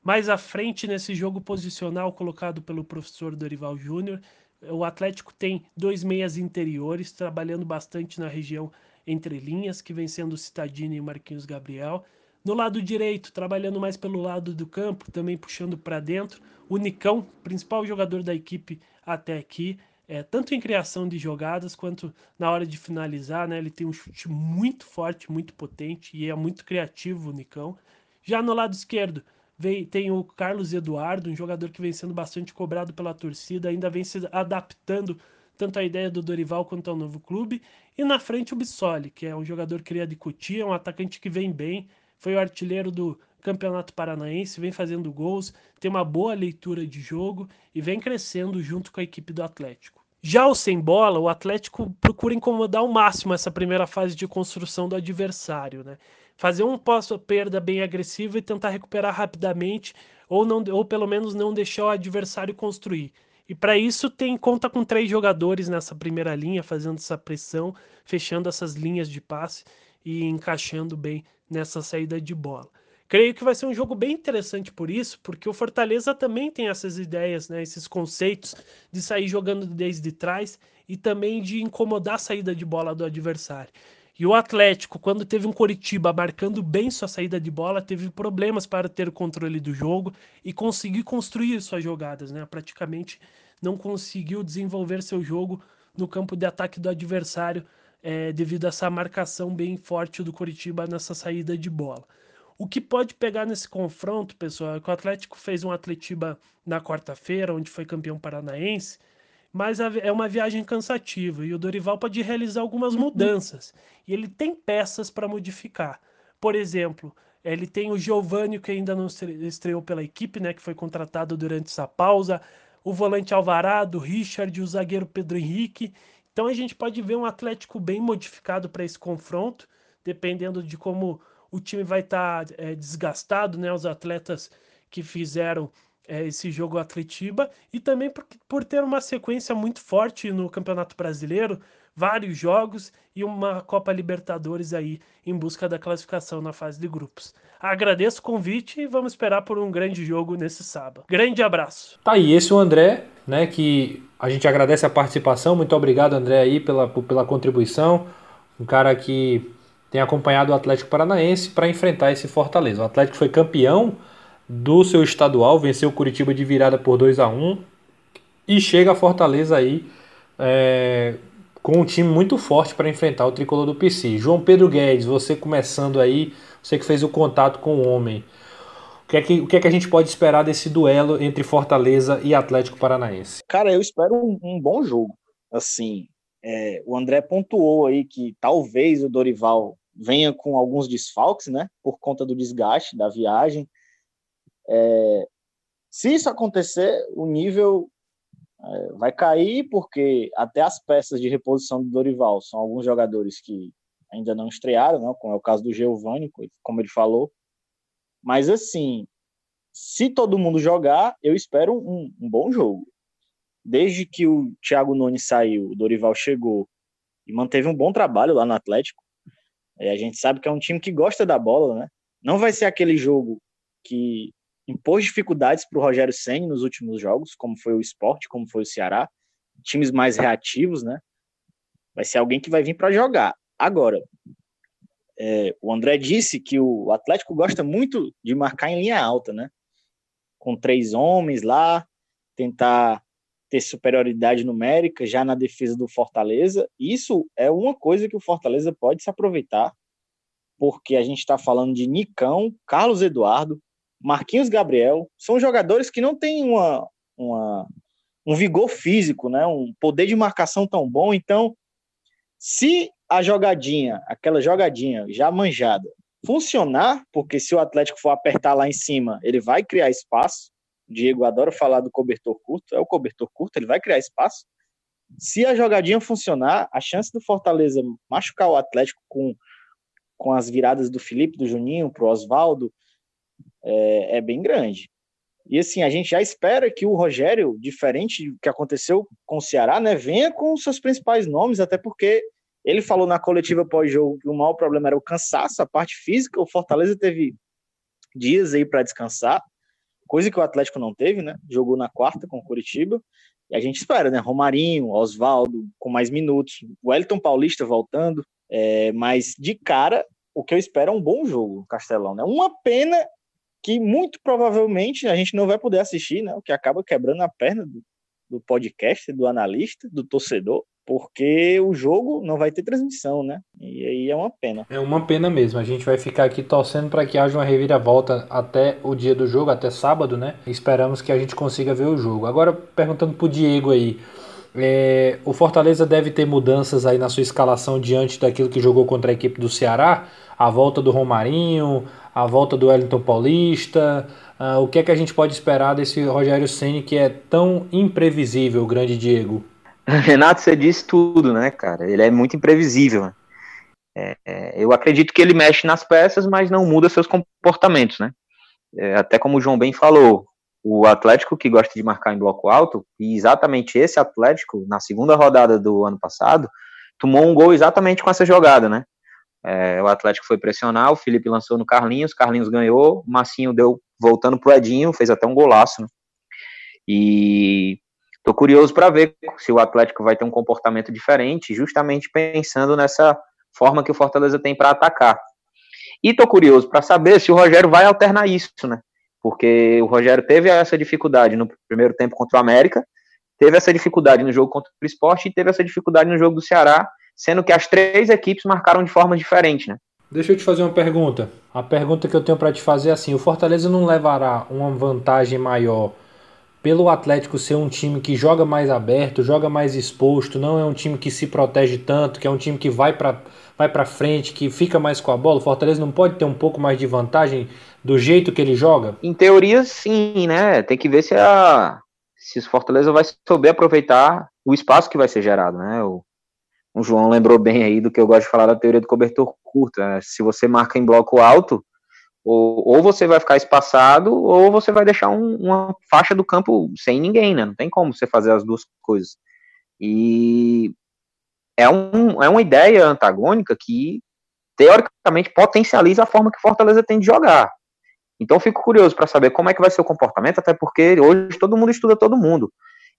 Mais à frente, nesse jogo posicional colocado pelo professor Dorival Júnior, o Atlético tem dois meias interiores, trabalhando bastante na região entre linhas, que vem sendo o Citadini e Marquinhos Gabriel. No lado direito, trabalhando mais pelo lado do campo, também puxando para dentro, o Nicão, principal jogador da equipe até aqui, é, tanto em criação de jogadas quanto na hora de finalizar, né? Ele tem um chute muito forte, muito potente e é muito criativo o Nicão. Já no lado esquerdo, vem, tem o Carlos Eduardo, um jogador que vem sendo bastante cobrado pela torcida, ainda vem se adaptando tanto à ideia do Dorival quanto ao novo clube. E na frente o Bissoli, que é um jogador criado de Cotia, um atacante que vem bem, foi o artilheiro do Campeonato Paranaense, vem fazendo gols, tem uma boa leitura de jogo e vem crescendo junto com a equipe do Atlético. Já o sem bola, o Atlético procura incomodar ao máximo essa primeira fase de construção do adversário, né? Fazer um pós-perda bem agressivo e tentar recuperar rapidamente, ou, não, ou pelo menos não deixar o adversário construir. E para isso tem conta com três jogadores nessa primeira linha, fazendo essa pressão, fechando essas linhas de passe e encaixando bem nessa saída de bola. Creio que vai ser um jogo bem interessante por isso, porque o Fortaleza também tem essas ideias, né, esses conceitos de sair jogando desde trás e também de incomodar a saída de bola do adversário. E o Atlético, quando teve um Coritiba marcando bem sua saída de bola, teve problemas para ter o controle do jogo e conseguir construir suas jogadas, né? Praticamente não conseguiu desenvolver seu jogo no campo de ataque do adversário é, devido a essa marcação bem forte do Coritiba nessa saída de bola. O que pode pegar nesse confronto, pessoal, é que o Atlético fez um Atletiba na quarta-feira, onde foi campeão paranaense, mas é uma viagem cansativa e o Dorival pode realizar algumas uhum. mudanças. E ele tem peças para modificar. Por exemplo, ele tem o Giovanni, que ainda não estreou pela equipe, né, que foi contratado durante essa pausa, o volante Alvarado, o Richard, o zagueiro Pedro Henrique. Então a gente pode ver um Atlético bem modificado para esse confronto, dependendo de como o time vai estar tá, é, desgastado, né? Os atletas que fizeram é, esse jogo Atletiba e também por, por ter uma sequência muito forte no Campeonato Brasileiro, vários jogos e uma Copa Libertadores aí em busca da classificação na fase de grupos. Agradeço o convite e vamos esperar por um grande jogo nesse sábado. Grande abraço. Tá aí, esse é o André, né, que a gente agradece a participação. Muito obrigado, André, aí pela, pela contribuição. Um cara que tem acompanhado o Atlético Paranaense para enfrentar esse Fortaleza. O Atlético foi campeão do seu estadual, venceu o Curitiba de virada por 2 a 1 e chega a Fortaleza aí é, com um time muito forte para enfrentar o tricolor do PC. João Pedro Guedes, você começando aí, você que fez o contato com o homem. O que, é que, o que é que a gente pode esperar desse duelo entre Fortaleza e Atlético Paranaense? Cara, eu espero um, um bom jogo. Assim, é, o André pontuou aí que talvez o Dorival venha com alguns desfalques, né? Por conta do desgaste da viagem. É, se isso acontecer, o nível é, vai cair porque até as peças de reposição do Dorival são alguns jogadores que ainda não estrearam, né, como é o caso do Giovanni, como ele falou. Mas assim, se todo mundo jogar, eu espero um, um bom jogo. Desde que o Thiago Nunes saiu, o Dorival chegou e manteve um bom trabalho lá no Atlético. É, a gente sabe que é um time que gosta da bola, né? Não vai ser aquele jogo que impôs dificuldades para o Rogério Senna nos últimos jogos, como foi o Esporte, como foi o Ceará, times mais reativos, né? Vai ser alguém que vai vir para jogar. Agora, é, o André disse que o Atlético gosta muito de marcar em linha alta, né? Com três homens lá, tentar ter superioridade numérica já na defesa do Fortaleza. Isso é uma coisa que o Fortaleza pode se aproveitar, porque a gente está falando de Nicão, Carlos Eduardo, Marquinhos Gabriel, são jogadores que não têm uma, uma, um vigor físico, né? um poder de marcação tão bom. Então, se a jogadinha, aquela jogadinha já manjada, funcionar, porque se o Atlético for apertar lá em cima, ele vai criar espaço. O Diego adora falar do cobertor curto, é o cobertor curto, ele vai criar espaço. Se a jogadinha funcionar, a chance do Fortaleza machucar o Atlético com, com as viradas do Felipe, do Juninho, pro Oswaldo, é, é bem grande. E assim, a gente já espera que o Rogério, diferente do que aconteceu com o Ceará, né, venha com seus principais nomes, até porque ele falou na coletiva pós-jogo que o maior problema era o cansaço, a parte física. O Fortaleza teve dias aí para descansar, coisa que o Atlético não teve, né? Jogou na quarta com o Curitiba. E a gente espera, né? Romarinho, Oswaldo com mais minutos, o Wellington Paulista voltando. É, mas de cara, o que eu espero é um bom jogo, Castelão, né? Uma pena que muito provavelmente a gente não vai poder assistir, né? O que acaba quebrando a perna do, do podcast, do analista, do torcedor, porque o jogo não vai ter transmissão, né? E aí é uma pena. É uma pena mesmo. A gente vai ficar aqui torcendo para que haja uma reviravolta até o dia do jogo, até sábado, né? Esperamos que a gente consiga ver o jogo. Agora, perguntando pro Diego aí. É, o Fortaleza deve ter mudanças aí na sua escalação diante daquilo que jogou contra a equipe do Ceará, a volta do Romarinho, a volta do Wellington Paulista. Uh, o que é que a gente pode esperar desse Rogério Ceni que é tão imprevisível, grande Diego? Renato, você disse tudo, né, cara? Ele é muito imprevisível. Né? É, é, eu acredito que ele mexe nas peças, mas não muda seus comportamentos, né? É, até como o João bem falou, o Atlético que gosta de marcar em bloco alto, e exatamente esse Atlético, na segunda rodada do ano passado, tomou um gol exatamente com essa jogada, né? É, o Atlético foi pressionar, o Felipe lançou no Carlinhos, Carlinhos ganhou, o Massinho deu voltando pro Edinho, fez até um golaço. Né? E tô curioso para ver se o Atlético vai ter um comportamento diferente, justamente pensando nessa forma que o Fortaleza tem para atacar. E tô curioso para saber se o Rogério vai alternar isso, né? Porque o Rogério teve essa dificuldade no primeiro tempo contra o América, teve essa dificuldade no jogo contra o esporte e teve essa dificuldade no jogo do Ceará, sendo que as três equipes marcaram de forma diferente, né? Deixa eu te fazer uma pergunta. A pergunta que eu tenho para te fazer é assim: o Fortaleza não levará uma vantagem maior pelo Atlético ser um time que joga mais aberto, joga mais exposto, não é um time que se protege tanto, que é um time que vai para vai para frente, que fica mais com a bola. O Fortaleza não pode ter um pouco mais de vantagem do jeito que ele joga? Em teoria, sim, né? Tem que ver se a se o Fortaleza vai souber aproveitar o espaço que vai ser gerado, né? O, o João lembrou bem aí do que eu gosto de falar da teoria do cobertor curto. Né? Se você marca em bloco alto, ou, ou você vai ficar espaçado, ou você vai deixar um, uma faixa do campo sem ninguém, né? Não tem como você fazer as duas coisas. E é, um, é uma ideia antagônica que, teoricamente, potencializa a forma que Fortaleza tem de jogar. Então, fico curioso para saber como é que vai ser o comportamento, até porque hoje todo mundo estuda todo mundo.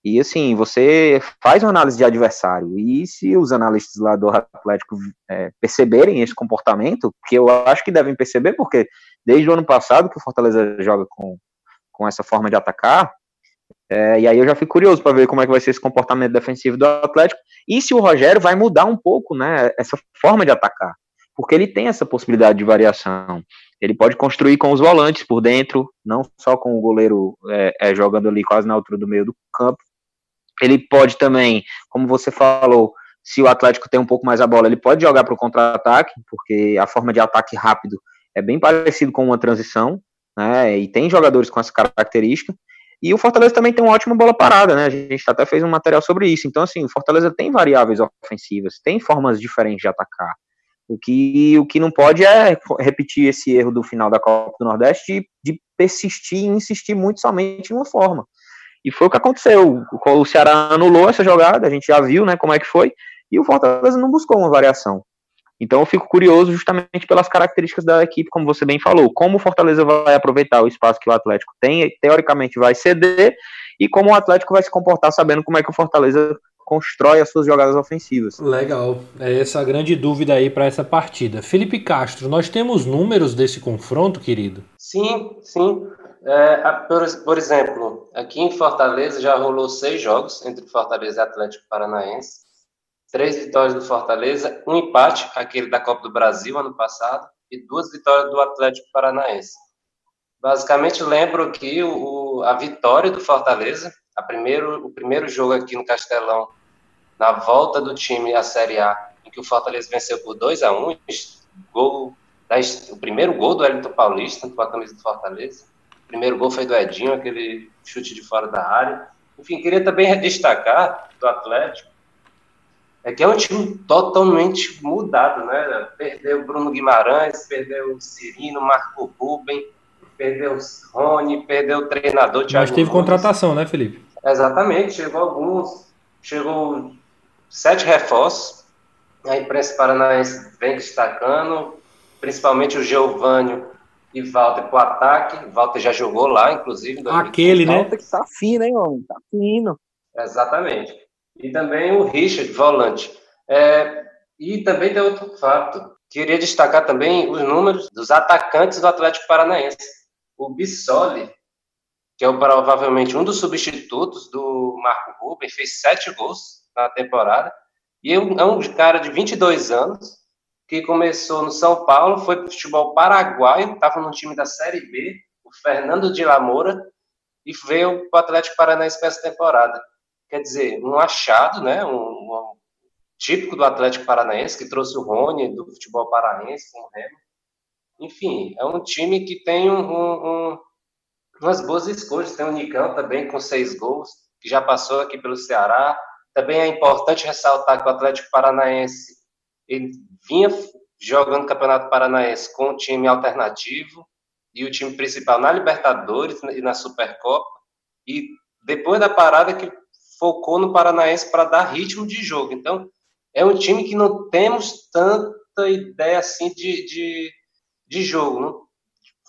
E assim, você faz uma análise de adversário, e se os analistas lá do Atlético é, perceberem esse comportamento, que eu acho que devem perceber, porque desde o ano passado que o Fortaleza joga com, com essa forma de atacar, é, e aí eu já fico curioso para ver como é que vai ser esse comportamento defensivo do Atlético, e se o Rogério vai mudar um pouco, né, essa forma de atacar, porque ele tem essa possibilidade de variação. Ele pode construir com os volantes por dentro, não só com o goleiro é, é, jogando ali quase na altura do meio do campo, ele pode também, como você falou, se o Atlético tem um pouco mais a bola, ele pode jogar para o contra-ataque, porque a forma de ataque rápido é bem parecido com uma transição, né? E tem jogadores com essa característica. E o Fortaleza também tem uma ótima bola parada, né? A gente até fez um material sobre isso. Então, assim, o Fortaleza tem variáveis ofensivas, tem formas diferentes de atacar. O que, o que não pode é repetir esse erro do final da Copa do Nordeste de, de persistir e insistir muito somente em uma forma. E foi o que aconteceu. O Ceará anulou essa jogada, a gente já viu né, como é que foi, e o Fortaleza não buscou uma variação. Então eu fico curioso justamente pelas características da equipe, como você bem falou, como o Fortaleza vai aproveitar o espaço que o Atlético tem, teoricamente vai ceder, e como o Atlético vai se comportar sabendo como é que o Fortaleza constrói as suas jogadas ofensivas. Legal, é essa a grande dúvida aí para essa partida. Felipe Castro, nós temos números desse confronto, querido? Sim, sim. É, por, por, exemplo, aqui em Fortaleza já rolou seis jogos entre Fortaleza e Atlético Paranaense. Três vitórias do Fortaleza, um empate, aquele da Copa do Brasil ano passado, e duas vitórias do Atlético Paranaense. Basicamente, lembro que o, a vitória do Fortaleza, a primeiro, o primeiro jogo aqui no Castelão, na volta do time à Série A, em que o Fortaleza venceu por 2 a 1 gol, o primeiro gol do Elton Paulista com a camisa do Fortaleza primeiro gol foi do Edinho, aquele chute de fora da área. Enfim, queria também destacar do Atlético, é que é um time totalmente mudado, né? Perdeu o Bruno Guimarães, perdeu o Cirino, Marco Ruben, perdeu o Rony, perdeu o treinador Thiago Mas teve Nunes. contratação, né, Felipe? Exatamente, chegou alguns, chegou sete reforços, a imprensa paranaense vem destacando, principalmente o Geovânio e Walter pro ataque. Walter já jogou lá, inclusive. Aquele, né? Walter que tá fino, hein, homem? Tá fino. Exatamente. E também o Richard, volante. É, e também tem outro fato. Queria destacar também os números dos atacantes do Atlético Paranaense. O Bissoli, que é provavelmente um dos substitutos do Marco Ruben, fez sete gols na temporada. E é um cara de 22 anos, que começou no São Paulo, foi para o futebol paraguaio, estava no time da Série B, o Fernando de Lamoura, e veio para o Atlético Paranaense para essa temporada. Quer dizer, um achado, né, um, um, típico do Atlético Paranaense, que trouxe o Rony do futebol paraense com o Remo. Enfim, é um time que tem um, um, umas boas escolhas. Tem o Nicão também com seis gols, que já passou aqui pelo Ceará. Também é importante ressaltar que o Atlético Paranaense ele vinha jogando Campeonato Paranaense com o time alternativo e o time principal na Libertadores e na Supercopa. E depois da parada que focou no Paranaense para dar ritmo de jogo. Então, é um time que não temos tanta ideia assim de, de, de jogo, não?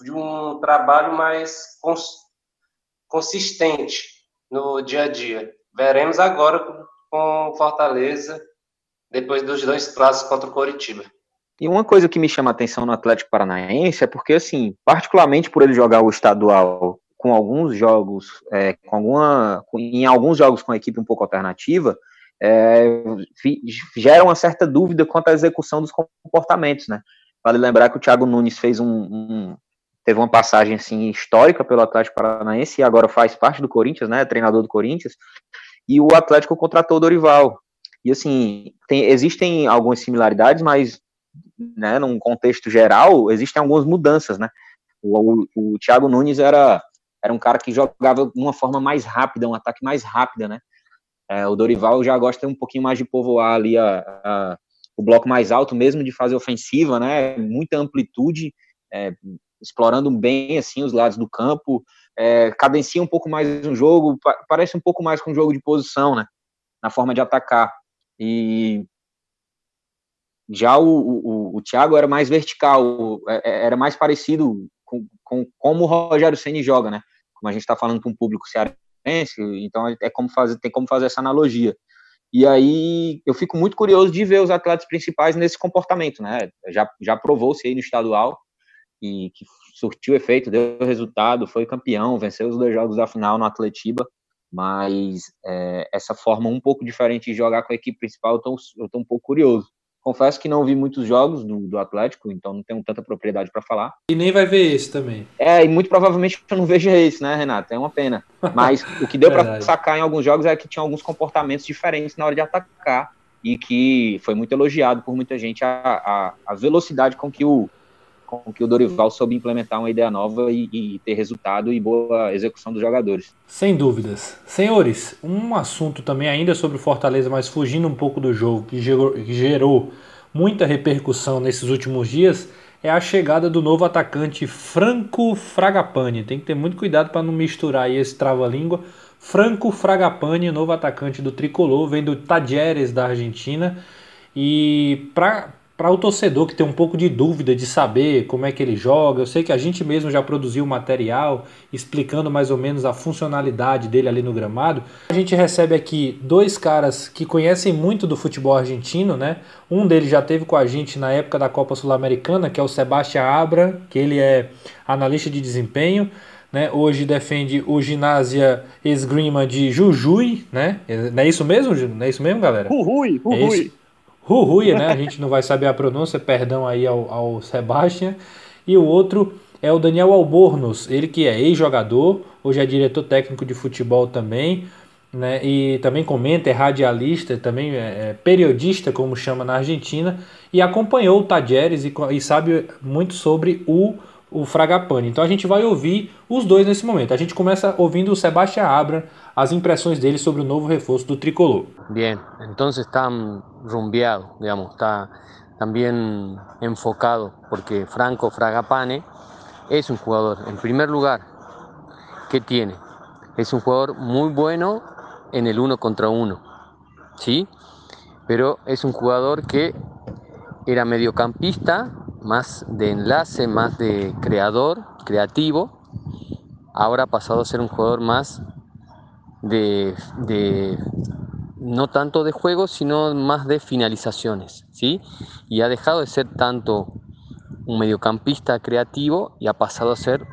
de um trabalho mais cons, consistente no dia a dia. Veremos agora com Fortaleza depois dos dois clássicos contra o Coritiba. E uma coisa que me chama a atenção no Atlético Paranaense é porque, assim, particularmente por ele jogar o estadual com alguns jogos, é, com alguma, em alguns jogos com a equipe um pouco alternativa, é, gera uma certa dúvida quanto à execução dos comportamentos, né? Vale lembrar que o Thiago Nunes fez um, um, teve uma passagem assim histórica pelo Atlético Paranaense e agora faz parte do Corinthians, né? Treinador do Corinthians. E o Atlético contratou o Dorival. E assim, tem, existem algumas similaridades, mas né, num contexto geral, existem algumas mudanças, né? O, o, o Thiago Nunes era, era um cara que jogava de uma forma mais rápida, um ataque mais rápido, né? É, o Dorival já gosta um pouquinho mais de povoar ali a, a, o bloco mais alto, mesmo de fazer ofensiva, né? Muita amplitude, é, explorando bem assim os lados do campo, é, cadencia um pouco mais um jogo, parece um pouco mais com um jogo de posição, né? Na forma de atacar. E já o, o, o Thiago era mais vertical, é, é, era mais parecido com, com como o Rogério Ceni joga, né? Como a gente está falando para um público cearense, então é como fazer, tem como fazer essa analogia. E aí eu fico muito curioso de ver os atletas principais nesse comportamento, né? Já, já provou-se aí no estadual e que surtiu efeito, deu resultado, foi campeão, venceu os dois jogos da final no Atletiba, mas é, essa forma um pouco diferente de jogar com a equipe principal, eu tô, eu tô um pouco curioso. Confesso que não vi muitos jogos do, do Atlético, então não tenho tanta propriedade para falar. E nem vai ver esse também. É, e muito provavelmente eu não vejo esse, né, Renato? É uma pena. Mas o que deu para sacar em alguns jogos é que tinha alguns comportamentos diferentes na hora de atacar e que foi muito elogiado por muita gente a, a, a velocidade com que o, com que o Dorival soube implementar uma ideia nova e, e, ter resultado e boa execução dos jogadores. Sem dúvidas. Senhores, um assunto também ainda sobre o Fortaleza, mas fugindo um pouco do jogo, que gerou, que gerou muita repercussão nesses últimos dias, é a chegada do novo atacante Franco Fragapane. Tem que ter muito cuidado para não misturar aí esse trava-língua. Franco Fragapane, novo atacante do Tricolor, vem do Tajeres da Argentina. E para para o torcedor que tem um pouco de dúvida de saber como é que ele joga, eu sei que a gente mesmo já produziu material explicando mais ou menos a funcionalidade dele ali no gramado. A gente recebe aqui dois caras que conhecem muito do futebol argentino, né? Um deles já teve com a gente na época da Copa Sul-Americana, que é o Sebastião Abra, que ele é analista de desempenho. Né, hoje defende o Ginásia Esgrima de Jujuy, né? Não é isso mesmo, Não é isso mesmo, galera? Rui, Rui. É Rui, né? A gente não vai saber a pronúncia, perdão aí ao, ao Sebastian. E o outro é o Daniel Albornoz, ele que é ex-jogador, hoje é diretor técnico de futebol também, né? E também comenta, é radialista, também é, é periodista, como chama na Argentina, e acompanhou o Tajeres e, e sabe muito sobre o o Fragapane. Então a gente vai ouvir os dois nesse momento. A gente começa ouvindo o Sebastián Abra, as impressões dele sobre o novo reforço do tricolor. Bien, entonces está rumbeado, digamos, está también enfocado, porque Franco Fragapane es un jugador, en primer lugar, ¿qué tiene? Es un jugador muy bueno en el uno contra uno, ¿sí? Pero es un jugador que era mediocampista más de enlace, más de creador, creativo. Ahora ha pasado a ser un jugador más de, no tanto de juego, sino más de finalizaciones, ¿sí? Y ha dejado de ser tanto un mediocampista creativo y ha pasado a ser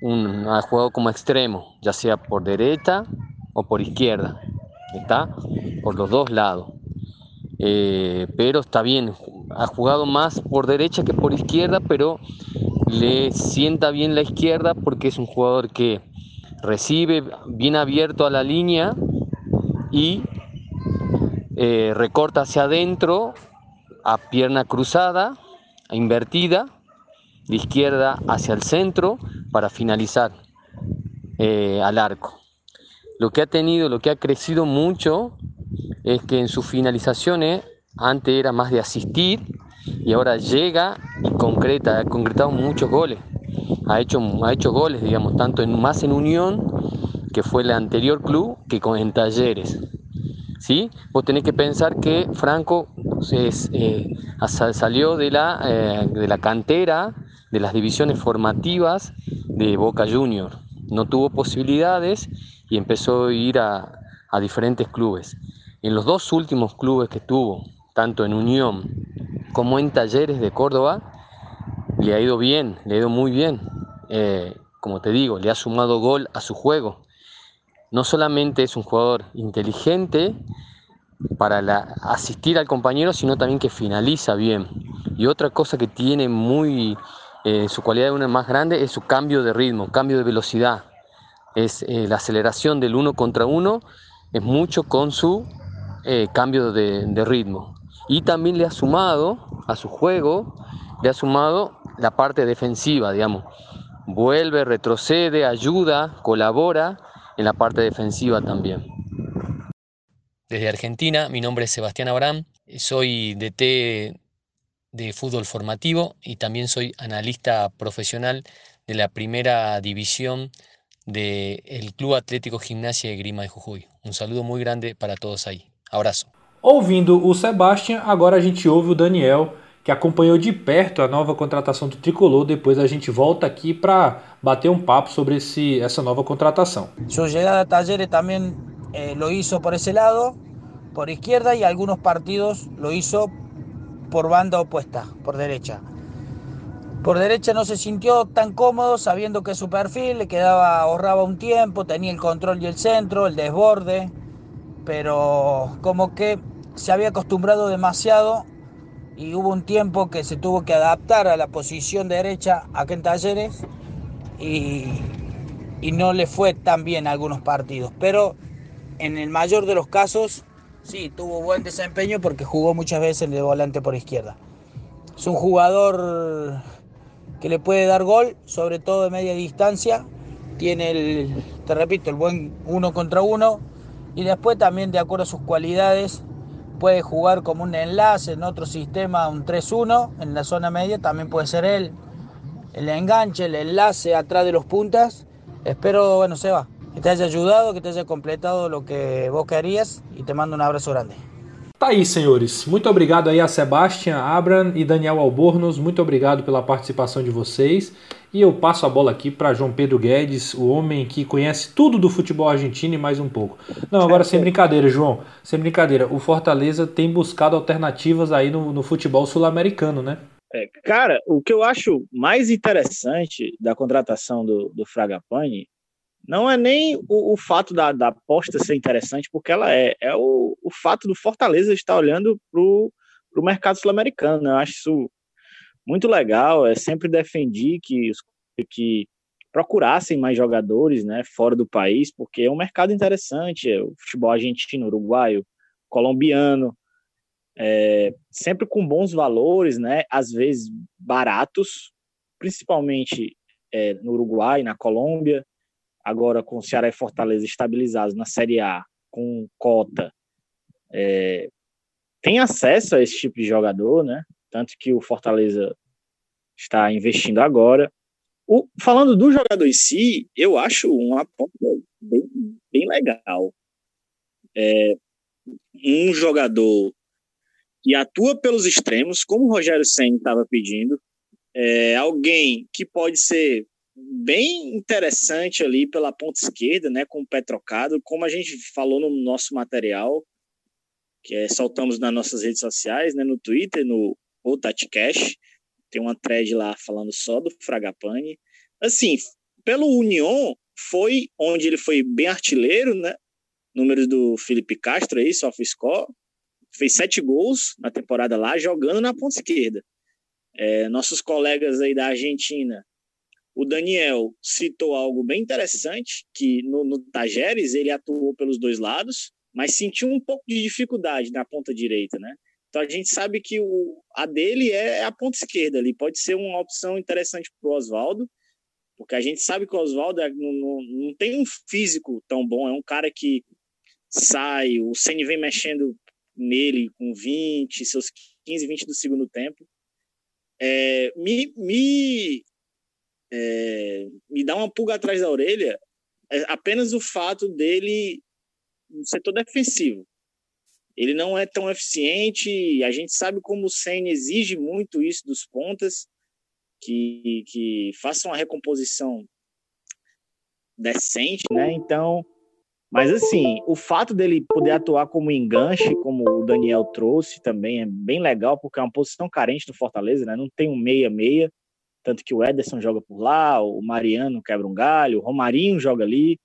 un juego como extremo, ya sea por derecha o por izquierda, está por los dos lados. Eh, pero está bien, ha jugado más por derecha que por izquierda, pero le sienta bien la izquierda porque es un jugador que recibe bien abierto a la línea y eh, recorta hacia adentro a pierna cruzada, invertida, de izquierda hacia el centro para finalizar eh, al arco. Lo que ha tenido, lo que ha crecido mucho es que en sus finalizaciones antes era más de asistir y ahora llega y concreta, ha concretado muchos goles. Ha hecho, ha hecho goles, digamos, tanto más en Unión, que fue el anterior club, que con, en Talleres. ¿Sí? Vos tenés que pensar que Franco eh, salió de la, eh, de la cantera, de las divisiones formativas de Boca Junior. No tuvo posibilidades y empezó a ir a, diferentes clubes. En los dos últimos clubes que tuvo, tanto en Unión como en Talleres de Córdoba, le ha ido bien, le ha ido muy bien. Eh, como te digo, le ha sumado gol a su juego. No solamente es un jugador inteligente para asistir al compañero, sino también que finaliza bien. Y otra cosa que tiene muy eh, su cualidad una más grande es su cambio de ritmo, cambio de velocidad. Es eh, la aceleración del uno contra uno, es mucho con su eh, cambio de, de ritmo. Y también le ha sumado a su juego, le ha sumado la parte defensiva, digamos. Vuelve, retrocede, ayuda, colabora en la parte defensiva también. Desde Argentina, mi nombre es Sebastián Abraham, soy DT de fútbol formativo y también soy analista profesional de la primera división del Club Atlético Gimnasia de Grima de Jujuy. Um saludo muito grande para todos aí. Abraço. Ouvindo o Sebastian, agora a gente ouve o Daniel, que acompanhou de perto a nova contratação do Tricolor. Depois a gente volta aqui para bater um papo sobre esse, essa nova contratação. Su chegada a Talleres também eh, lo hizo por ese lado, por izquierda, y algunos partidos lo hizo por banda opuesta, por derecha. Por derecha no se sintió tan cómodo sabiendo que su perfil le quedaba, ahorraba un tiempo, tenía el control y el centro, el desborde, pero como que se había acostumbrado demasiado y hubo un tiempo que se tuvo que adaptar a la posición derecha aquí en Talleres y, y no le fue tan bien algunos partidos. Pero en el mayor de los casos sí, tuvo buen desempeño porque jugó muchas veces de volante por izquierda. Es un jugador que le puede dar gol, sobre todo de media distancia. Tiene el, te repito, el buen uno contra uno. Y después también, de acuerdo a sus cualidades, puede jugar como un enlace en otro sistema, un 3-1 en la zona media. También puede ser él. El enganche, el enlace atrás de los puntas. Espero, bueno, se va que te haya ajudado, que te haya completado o que vos querias e te mando um abraço grande. Tá aí, senhores. Muito obrigado aí a Sebastian, Abram e Daniel Albornoz. Muito obrigado pela participação de vocês. E eu passo a bola aqui para João Pedro Guedes, o homem que conhece tudo do futebol argentino e mais um pouco. Não, agora sem brincadeira, João. Sem brincadeira. O Fortaleza tem buscado alternativas aí no, no futebol sul-americano, né? É, cara, o que eu acho mais interessante da contratação do, do Fragapane não é nem o, o fato da, da aposta ser interessante, porque ela é, é o, o fato do Fortaleza estar olhando para o mercado sul-americano. Né? Eu acho isso muito legal. É sempre defendi que, que procurassem mais jogadores né, fora do país, porque é um mercado interessante. É o futebol argentino, uruguaio, colombiano, é, sempre com bons valores, né, às vezes baratos, principalmente é, no Uruguai, na Colômbia agora com o Ceará e Fortaleza estabilizados na Série A, com cota, é, tem acesso a esse tipo de jogador, né? Tanto que o Fortaleza está investindo agora. O, falando do jogador em si, eu acho uma ponta bem, bem legal. É, um jogador que atua pelos extremos, como o Rogério Senna estava pedindo, é, alguém que pode ser bem interessante ali pela ponta esquerda, né, com o pé trocado, como a gente falou no nosso material, que é, soltamos nas nossas redes sociais, né, no Twitter, no o TatiCash, tem uma thread lá falando só do Fragapane. Assim, pelo União, foi onde ele foi bem artilheiro, né, números do Felipe Castro aí, score, fez sete gols na temporada lá, jogando na ponta esquerda. É, nossos colegas aí da Argentina o Daniel citou algo bem interessante, que no, no Tajeres ele atuou pelos dois lados, mas sentiu um pouco de dificuldade na ponta direita, né? Então a gente sabe que o, a dele é a ponta esquerda ali, pode ser uma opção interessante para o Oswaldo, porque a gente sabe que o Oswaldo é, não, não, não, tem um físico tão bom, é um cara que sai, o Ceni vem mexendo nele com 20, seus 15, 20 do segundo tempo. É, me, me é, me dá uma pulga atrás da orelha é apenas o fato dele no setor defensivo. Ele não é tão eficiente, a gente sabe como o Senna exige muito isso dos pontas, que, que façam uma recomposição decente, né? Então, mas assim, o fato dele poder atuar como enganche, como o Daniel trouxe, também é bem legal, porque é uma posição carente do Fortaleza, né? Não tem um meia-meia. Tanto que o Ederson joga por lá, o Mariano quebra um galho, o Romarinho joga ali.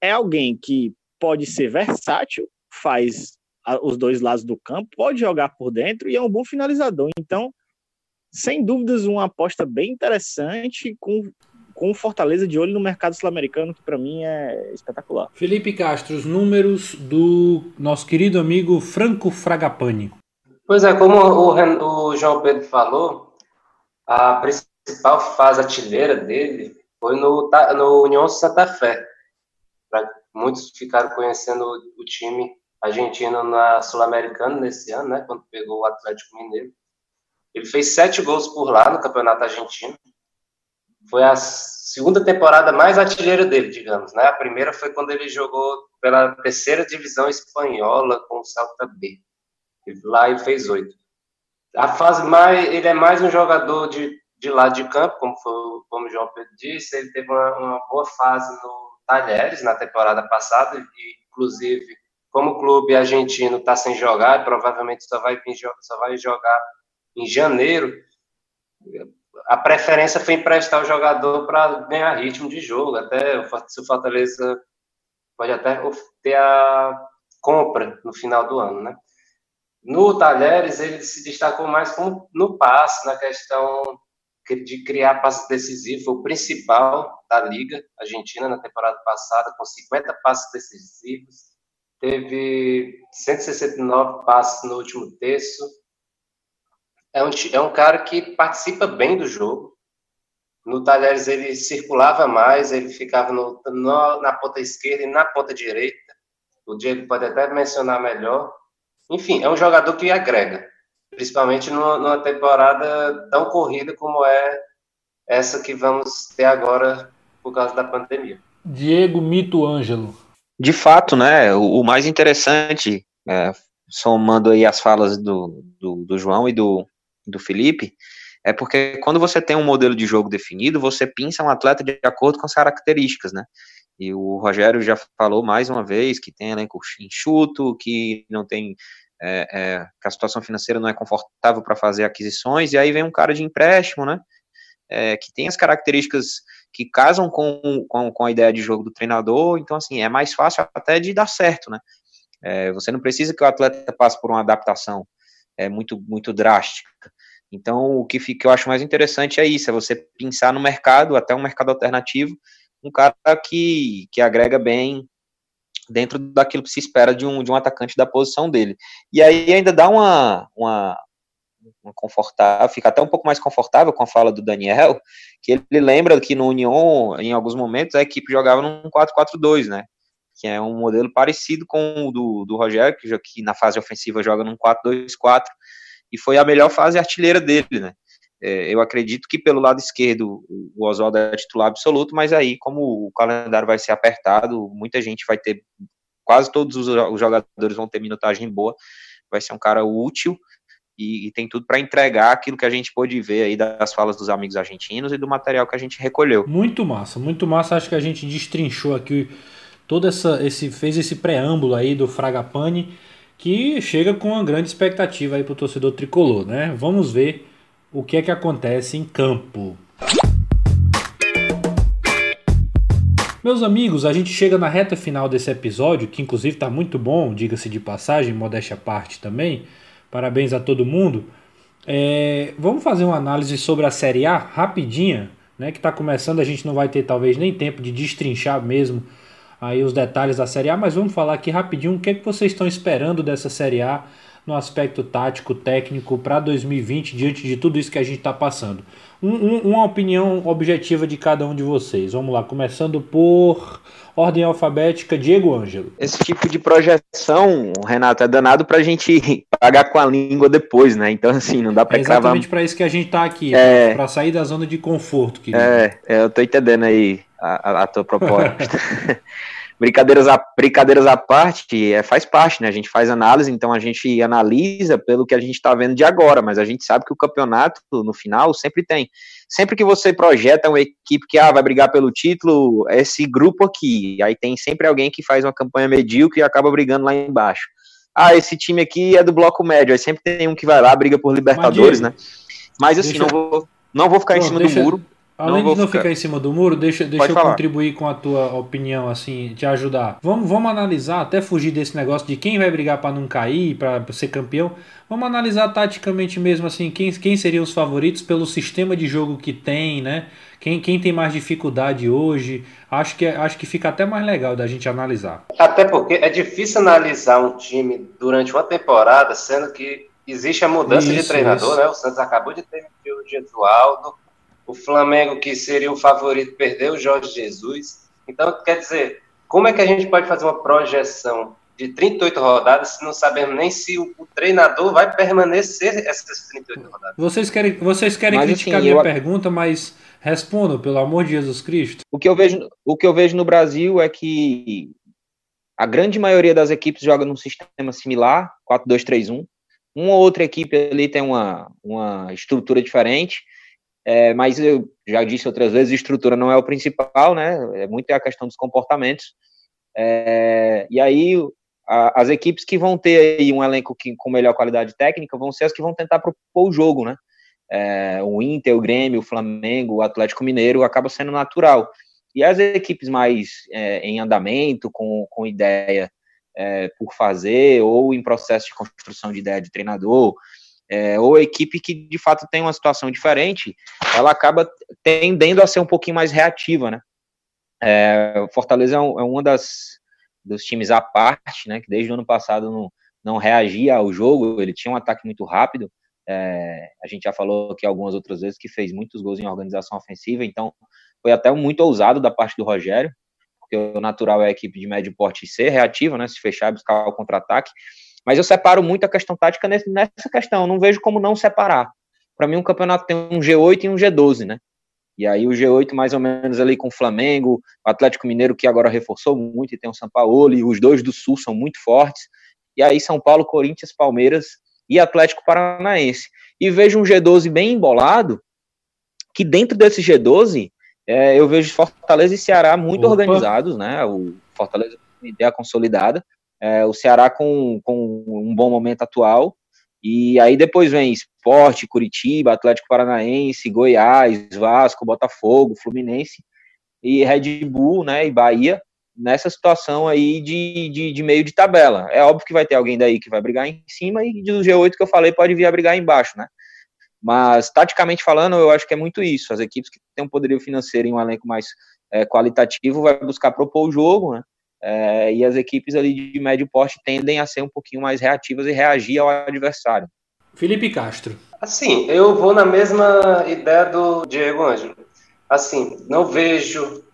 É alguém que pode ser versátil, faz os dois lados do campo, pode jogar por dentro e é um bom finalizador. Então, sem dúvidas, uma aposta bem interessante com com Fortaleza de olho no mercado sul-americano, que para mim é espetacular. Felipe Castro, os números do nosso querido amigo Franco Fragapane. Pois é, como o, o João Pedro falou, a principal fase artilheira dele foi no, no União Santa Fé. Muitos ficaram conhecendo o time argentino na Sul-Americana nesse ano, né, quando pegou o Atlético Mineiro. Ele fez sete gols por lá no Campeonato Argentino foi a segunda temporada mais artilheira dele, digamos, né? A primeira foi quando ele jogou pela terceira divisão espanhola com o Celta B. Lá ele fez oito. A fase mais, ele é mais um jogador de, de lado de campo, como foi, como o João Pedro disse, ele teve uma, uma boa fase no Talheres na temporada passada e inclusive como o clube argentino está sem jogar, provavelmente só vai, só vai jogar em janeiro, a preferência foi emprestar o jogador para ganhar ritmo de jogo. Até se o Fortaleza pode até ter a compra no final do ano, né? No Talheres, ele se destacou mais como no passe, na questão de criar passes decisivos, foi o principal da Liga Argentina na temporada passada, com 50 passes decisivos, teve 169 passes no último terço, é um, é um cara que participa bem do jogo. No Talheres ele circulava mais, ele ficava no, no, na ponta esquerda e na ponta direita. O Diego pode até mencionar melhor. Enfim, é um jogador que agrega, principalmente numa temporada tão corrida como é essa que vamos ter agora por causa da pandemia. Diego Mito Ângelo. De fato, né? O, o mais interessante, é, somando aí as falas do, do, do João e do, do Felipe, é porque quando você tem um modelo de jogo definido, você pinça um atleta de acordo com as características, né? E o Rogério já falou mais uma vez que tem elenco enxuto, que não tem. É, é, que a situação financeira não é confortável para fazer aquisições, e aí vem um cara de empréstimo, né? É, que tem as características que casam com, com, com, a ideia de jogo do treinador, então, assim, é mais fácil até de dar certo, né? É, você não precisa que o atleta passe por uma adaptação é muito, muito drástica. Então, o que, fica, que eu acho mais interessante é isso, é você pensar no mercado, até um mercado alternativo, um cara que, que agrega bem dentro daquilo que se espera de um, de um atacante da posição dele. E aí ainda dá uma, uma, uma confortável, fica até um pouco mais confortável com a fala do Daniel, que ele lembra que no Union, em alguns momentos, a equipe jogava num 4-4-2, né? que é um modelo parecido com o do, do Rogério, que, que na fase ofensiva joga num 4-2-4, e foi a melhor fase artilheira dele, né? É, eu acredito que pelo lado esquerdo o Oswaldo é titular absoluto, mas aí, como o calendário vai ser apertado, muita gente vai ter, quase todos os jogadores vão ter minutagem boa, vai ser um cara útil e, e tem tudo para entregar aquilo que a gente pôde ver aí das falas dos amigos argentinos e do material que a gente recolheu. Muito massa, muito massa. Acho que a gente destrinchou aqui todo essa, esse, fez esse preâmbulo aí do Fragapane, que chega com uma grande expectativa aí para o torcedor tricolor, né? Vamos ver o que é que acontece em campo. Meus amigos, a gente chega na reta final desse episódio, que inclusive está muito bom, diga-se de passagem, modéstia à parte também. Parabéns a todo mundo. É, vamos fazer uma análise sobre a Série A rapidinha, né? Que está começando, a gente não vai ter talvez nem tempo de destrinchar mesmo aí os detalhes da Série A, mas vamos falar aqui rapidinho o que, é que vocês estão esperando dessa Série A no aspecto tático, técnico para 2020, diante de tudo isso que a gente está passando. Um, um, uma opinião objetiva de cada um de vocês. Vamos lá, começando por ordem alfabética, Diego Ângelo. Esse tipo de projeção, Renato, é danado para a gente pagar com a língua depois, né? Então, assim, não dá para é exatamente para isso que a gente está aqui, é... para sair da zona de conforto. Querido. É, eu estou entendendo aí a, a tua proposta. brincadeiras, à, brincadeiras à parte, é, faz parte, né? A gente faz análise, então a gente analisa pelo que a gente está vendo de agora, mas a gente sabe que o campeonato, no final, sempre tem. Sempre que você projeta uma equipe que ah, vai brigar pelo título, esse grupo aqui, aí tem sempre alguém que faz uma campanha medíocre e acaba brigando lá embaixo. Ah, esse time aqui é do bloco médio, aí sempre tem um que vai lá, briga por Libertadores, mas, né? Mas assim, deixa... não vou Não vou ficar Pronto, em cima deixa, do muro. Além não de não ficar... ficar... em cima do muro, deixa, deixa eu falar. contribuir com a tua opinião, assim, te ajudar. Vamos, vamos analisar, até fugir desse negócio de quem vai brigar para não cair, para ser campeão. Vamos analisar taticamente mesmo, assim, quem, quem seriam os favoritos pelo sistema de jogo que tem, né? Quem, quem tem mais dificuldade hoje. Acho que, acho que fica até mais legal da gente analisar. Até porque é difícil analisar um time durante uma temporada, sendo que existe a mudança isso, de treinador, isso. né? O Santos acabou de ter o Gesualdo o Flamengo, que seria o favorito, perdeu o Jorge Jesus. Então, quer dizer, como é que a gente pode fazer uma projeção de 38 rodadas se não sabemos nem se o, o treinador vai permanecer essas 38 rodadas? Vocês querem, vocês querem mas, criticar assim, minha eu... pergunta, mas respondam, pelo amor de Jesus Cristo. O que, eu vejo, o que eu vejo no Brasil é que a grande maioria das equipes joga num sistema similar, 4-2-3-1. Uma ou outra equipe ali tem uma, uma estrutura diferente, é, mas eu já disse outras vezes, estrutura não é o principal, né? É muito a questão dos comportamentos. É, e aí a, as equipes que vão ter aí um elenco que, com melhor qualidade técnica vão ser as que vão tentar propor o jogo, né? É, o Inter, o Grêmio, o Flamengo, o Atlético Mineiro acaba sendo natural. E as equipes mais é, em andamento, com, com ideia é, por fazer, ou em processo de construção de ideia de treinador, é, ou equipe que de fato tem uma situação diferente, ela acaba tendendo a ser um pouquinho mais reativa, né? É, Fortaleza é, um, é uma das dos times à parte, né? Que desde o ano passado não, não reagia ao jogo, ele tinha um ataque muito rápido. É, a gente já falou aqui algumas outras vezes que fez muitos gols em organização ofensiva, então foi até muito ousado da parte do Rogério, porque o natural é a equipe de médio porte ser reativa, né? Se fechar buscar o contra-ataque. Mas eu separo muito a questão tática nessa questão. Não vejo como não separar. Para mim, um campeonato tem um G8 e um G12, né? E aí o G8 mais ou menos ali com o Flamengo, o Atlético Mineiro que agora reforçou muito e tem o São Paulo, e os dois do Sul são muito fortes. E aí São Paulo, Corinthians, Palmeiras e Atlético Paranaense. E vejo um G12 bem embolado, que dentro desse G12 é, eu vejo Fortaleza e Ceará muito Opa. organizados, né? O Fortaleza com ideia consolidada, é, o Ceará com, com um bom momento atual, e aí depois vem Esporte, Curitiba, Atlético Paranaense, Goiás, Vasco, Botafogo, Fluminense e Red Bull, né, e Bahia, nessa situação aí de, de, de, meio de tabela. É óbvio que vai ter alguém daí que vai brigar em cima e do G8 que eu falei pode vir a brigar embaixo, né? Mas, taticamente falando, eu acho que é muito isso. As equipes que têm um poderio financeiro em um elenco mais é, qualitativo vai buscar propor o jogo, né? É, e as equipes ali de médio porte tendem a ser um pouquinho mais reativas e reagir ao adversário. Felipe Castro. Assim, eu vou na mesma ideia do Diego Ângelo. Assim, não vejo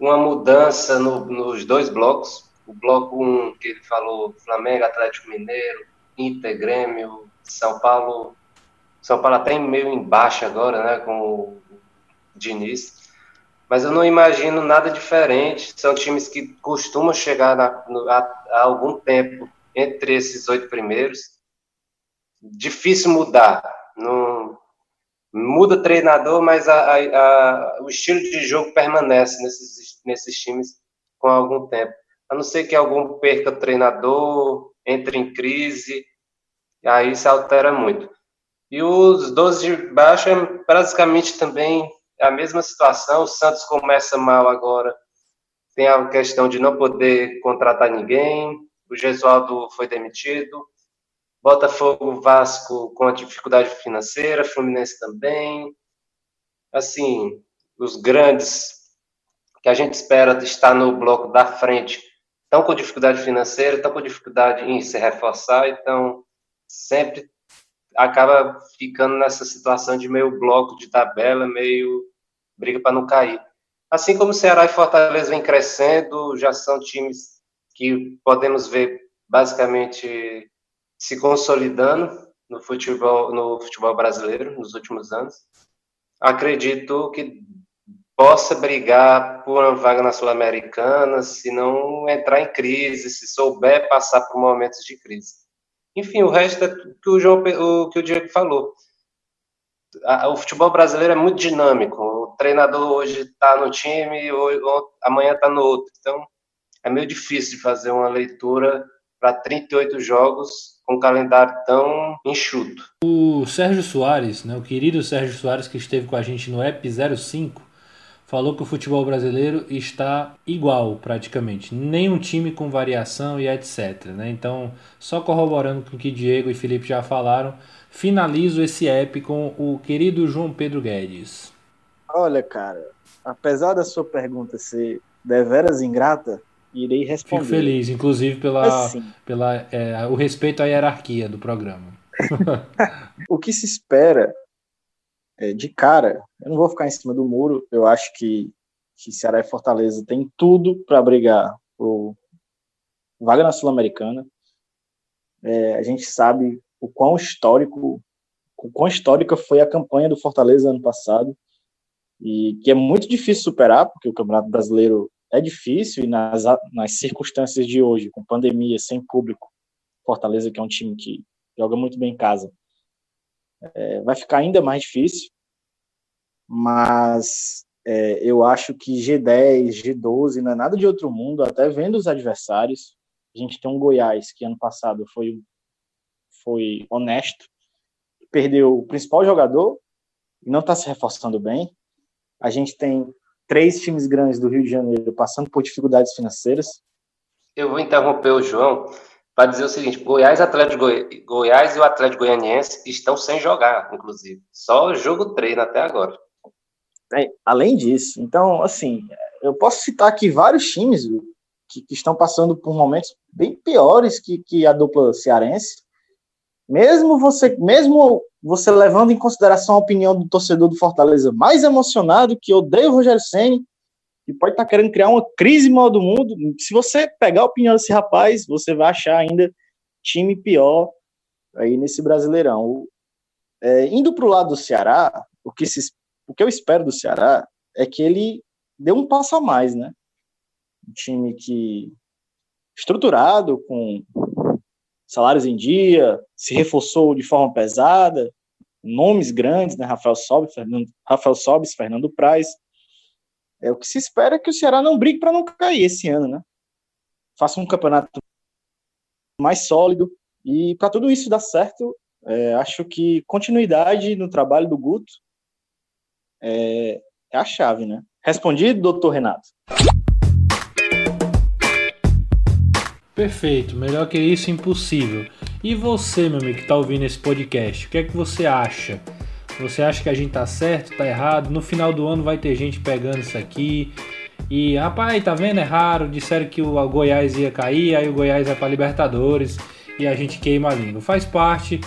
uma mudança no, nos dois blocos. O bloco 1, um, que ele falou, Flamengo, Atlético Mineiro, Inter, Grêmio, São Paulo. São Paulo até meio embaixo agora, né, com o Diniz mas eu não imagino nada diferente. São times que costumam chegar na, no, há, há, algum tempo entre esses oito primeiros. Difícil mudar. Não, muda treinador, mas a, a, o estilo de jogo permanece nesses, nesses times com algum tempo. A não ser que algum perca treinador, entre em crise, aí isso altera muito. E os 12 de baixo é basicamente também é a mesma situação. O Santos começa mal agora. Tem a questão de não poder contratar ninguém. O Gesualdo foi demitido. Botafogo, Vasco com a dificuldade financeira. Fluminense também. Assim, os grandes que a gente espera estar no bloco da frente estão com dificuldade financeira, estão com dificuldade em se reforçar, então sempre acaba ficando nessa situação de meio bloco de tabela, meio briga para não cair. Assim como Ceará e Fortaleza vem crescendo, já são times que podemos ver basicamente se consolidando no futebol, no futebol brasileiro nos últimos anos. Acredito que possa brigar por uma vaga na Sul-Americana, se não entrar em crise, se souber passar por momentos de crise. Enfim, o resto é que o, João, o, que o Diego falou. o futebol brasileiro é muito dinâmico. O treinador hoje está no time, ou amanhã está no outro. Então, é meio difícil de fazer uma leitura para 38 jogos com um calendário tão enxuto. O Sérgio Soares, né, o querido Sérgio Soares que esteve com a gente no EP 05, falou que o futebol brasileiro está igual praticamente, nenhum time com variação e etc. Né? Então, só corroborando com o que Diego e Felipe já falaram, finalizo esse app com o querido João Pedro Guedes. Olha, cara, apesar da sua pergunta ser deveras ingrata, irei responder. Fico feliz, inclusive pela, assim, pela é, o respeito à hierarquia do programa. o que se espera é, de cara, eu não vou ficar em cima do muro, eu acho que, que Ceará e Fortaleza tem tudo para brigar por vaga na Sul-Americana. É, a gente sabe o quão histórico, o quão histórica foi a campanha do Fortaleza ano passado. E que é muito difícil superar, porque o Campeonato Brasileiro é difícil. E nas, nas circunstâncias de hoje, com pandemia, sem público, Fortaleza, que é um time que joga muito bem em casa, é, vai ficar ainda mais difícil, mas é, eu acho que G10, G12 não é nada de outro mundo, até vendo os adversários. A gente tem um Goiás que ano passado foi, foi honesto, perdeu o principal jogador e não está se reforçando bem. A gente tem três times grandes do Rio de Janeiro passando por dificuldades financeiras. Eu vou interromper o João para dizer o seguinte: Goiás, Atlético Goi... Goiás e o Atlético Goianiense estão sem jogar, inclusive. Só jogo treino até agora. É, além disso, então, assim, eu posso citar aqui vários times que, que estão passando por momentos bem piores que, que a dupla cearense. Mesmo você, mesmo você levando em consideração a opinião do torcedor do Fortaleza mais emocionado, que odeia o Rogério Senni, e pode estar tá querendo criar uma crise maior do mundo. Se você pegar a opinião desse rapaz, você vai achar ainda time pior aí nesse Brasileirão. É, indo para o lado do Ceará, o que, se, o que eu espero do Ceará é que ele dê um passo a mais, né? Um time que estruturado, com salários em dia, se reforçou de forma pesada, nomes grandes, né? Rafael Sobis, Fernando, Rafael Sobis, Fernando Praz, é, o que se espera que o Ceará não brigue para não cair esse ano, né? Faça um campeonato mais sólido e para tudo isso dar certo, é, acho que continuidade no trabalho do Guto é, é a chave, né? Respondido, doutor Renato? Perfeito, melhor que isso, impossível. E você, meu amigo, que está ouvindo esse podcast, o que é que você acha? Você acha que a gente tá certo, tá errado? No final do ano vai ter gente pegando isso aqui. E, rapaz, tá vendo? É raro. Disseram que o Goiás ia cair, aí o Goiás vai para Libertadores e a gente queima a língua. Faz parte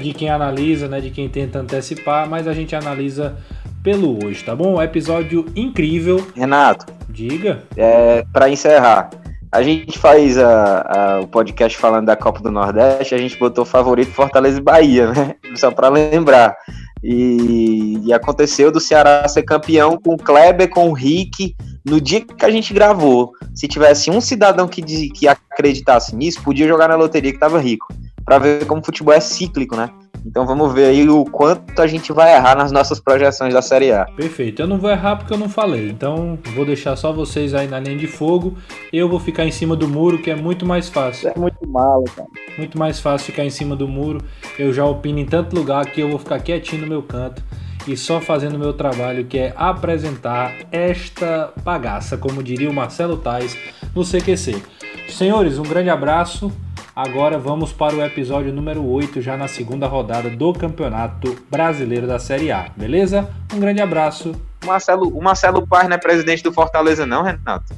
de quem analisa, né? De quem tenta antecipar, mas a gente analisa pelo hoje, tá bom? Episódio incrível. Renato. Diga. É, para encerrar, a gente faz a, a, o podcast falando da Copa do Nordeste, a gente botou favorito Fortaleza e Bahia, né? Só para lembrar. E, e, aconteceu do Ceará ser campeão com o Kleber, com o Rick, no dia que a gente gravou. Se tivesse um cidadão que, que acreditasse nisso, podia jogar na loteria que tava rico. Para ver como o futebol é cíclico, né? Então vamos ver aí o quanto a gente vai errar nas nossas projeções da Série A. Perfeito. Eu não vou errar porque eu não falei. Então vou deixar só vocês aí na linha de fogo. Eu vou ficar em cima do muro, que é muito mais fácil. É muito malo, cara. Muito mais fácil ficar em cima do muro. Eu já opino em tanto lugar que eu vou ficar quietinho no meu canto e só fazendo o meu trabalho, que é apresentar esta bagaça, como diria o Marcelo Tais no CQC. Senhores, um grande abraço. Agora vamos para o episódio número 8, já na segunda rodada do Campeonato Brasileiro da Série A, beleza? Um grande abraço. O Marcelo, o Marcelo Paz não é presidente do Fortaleza, não, Renato?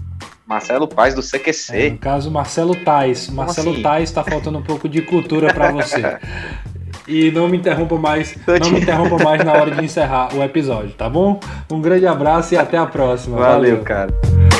Marcelo Paz do CQC. É, no caso, Marcelo Tais. Como Marcelo assim? Tais está faltando um pouco de cultura para você. e não me interrompa mais, não me interrompa mais na hora de encerrar o episódio, tá bom? Um grande abraço e até a próxima. Valeu. Valeu. cara.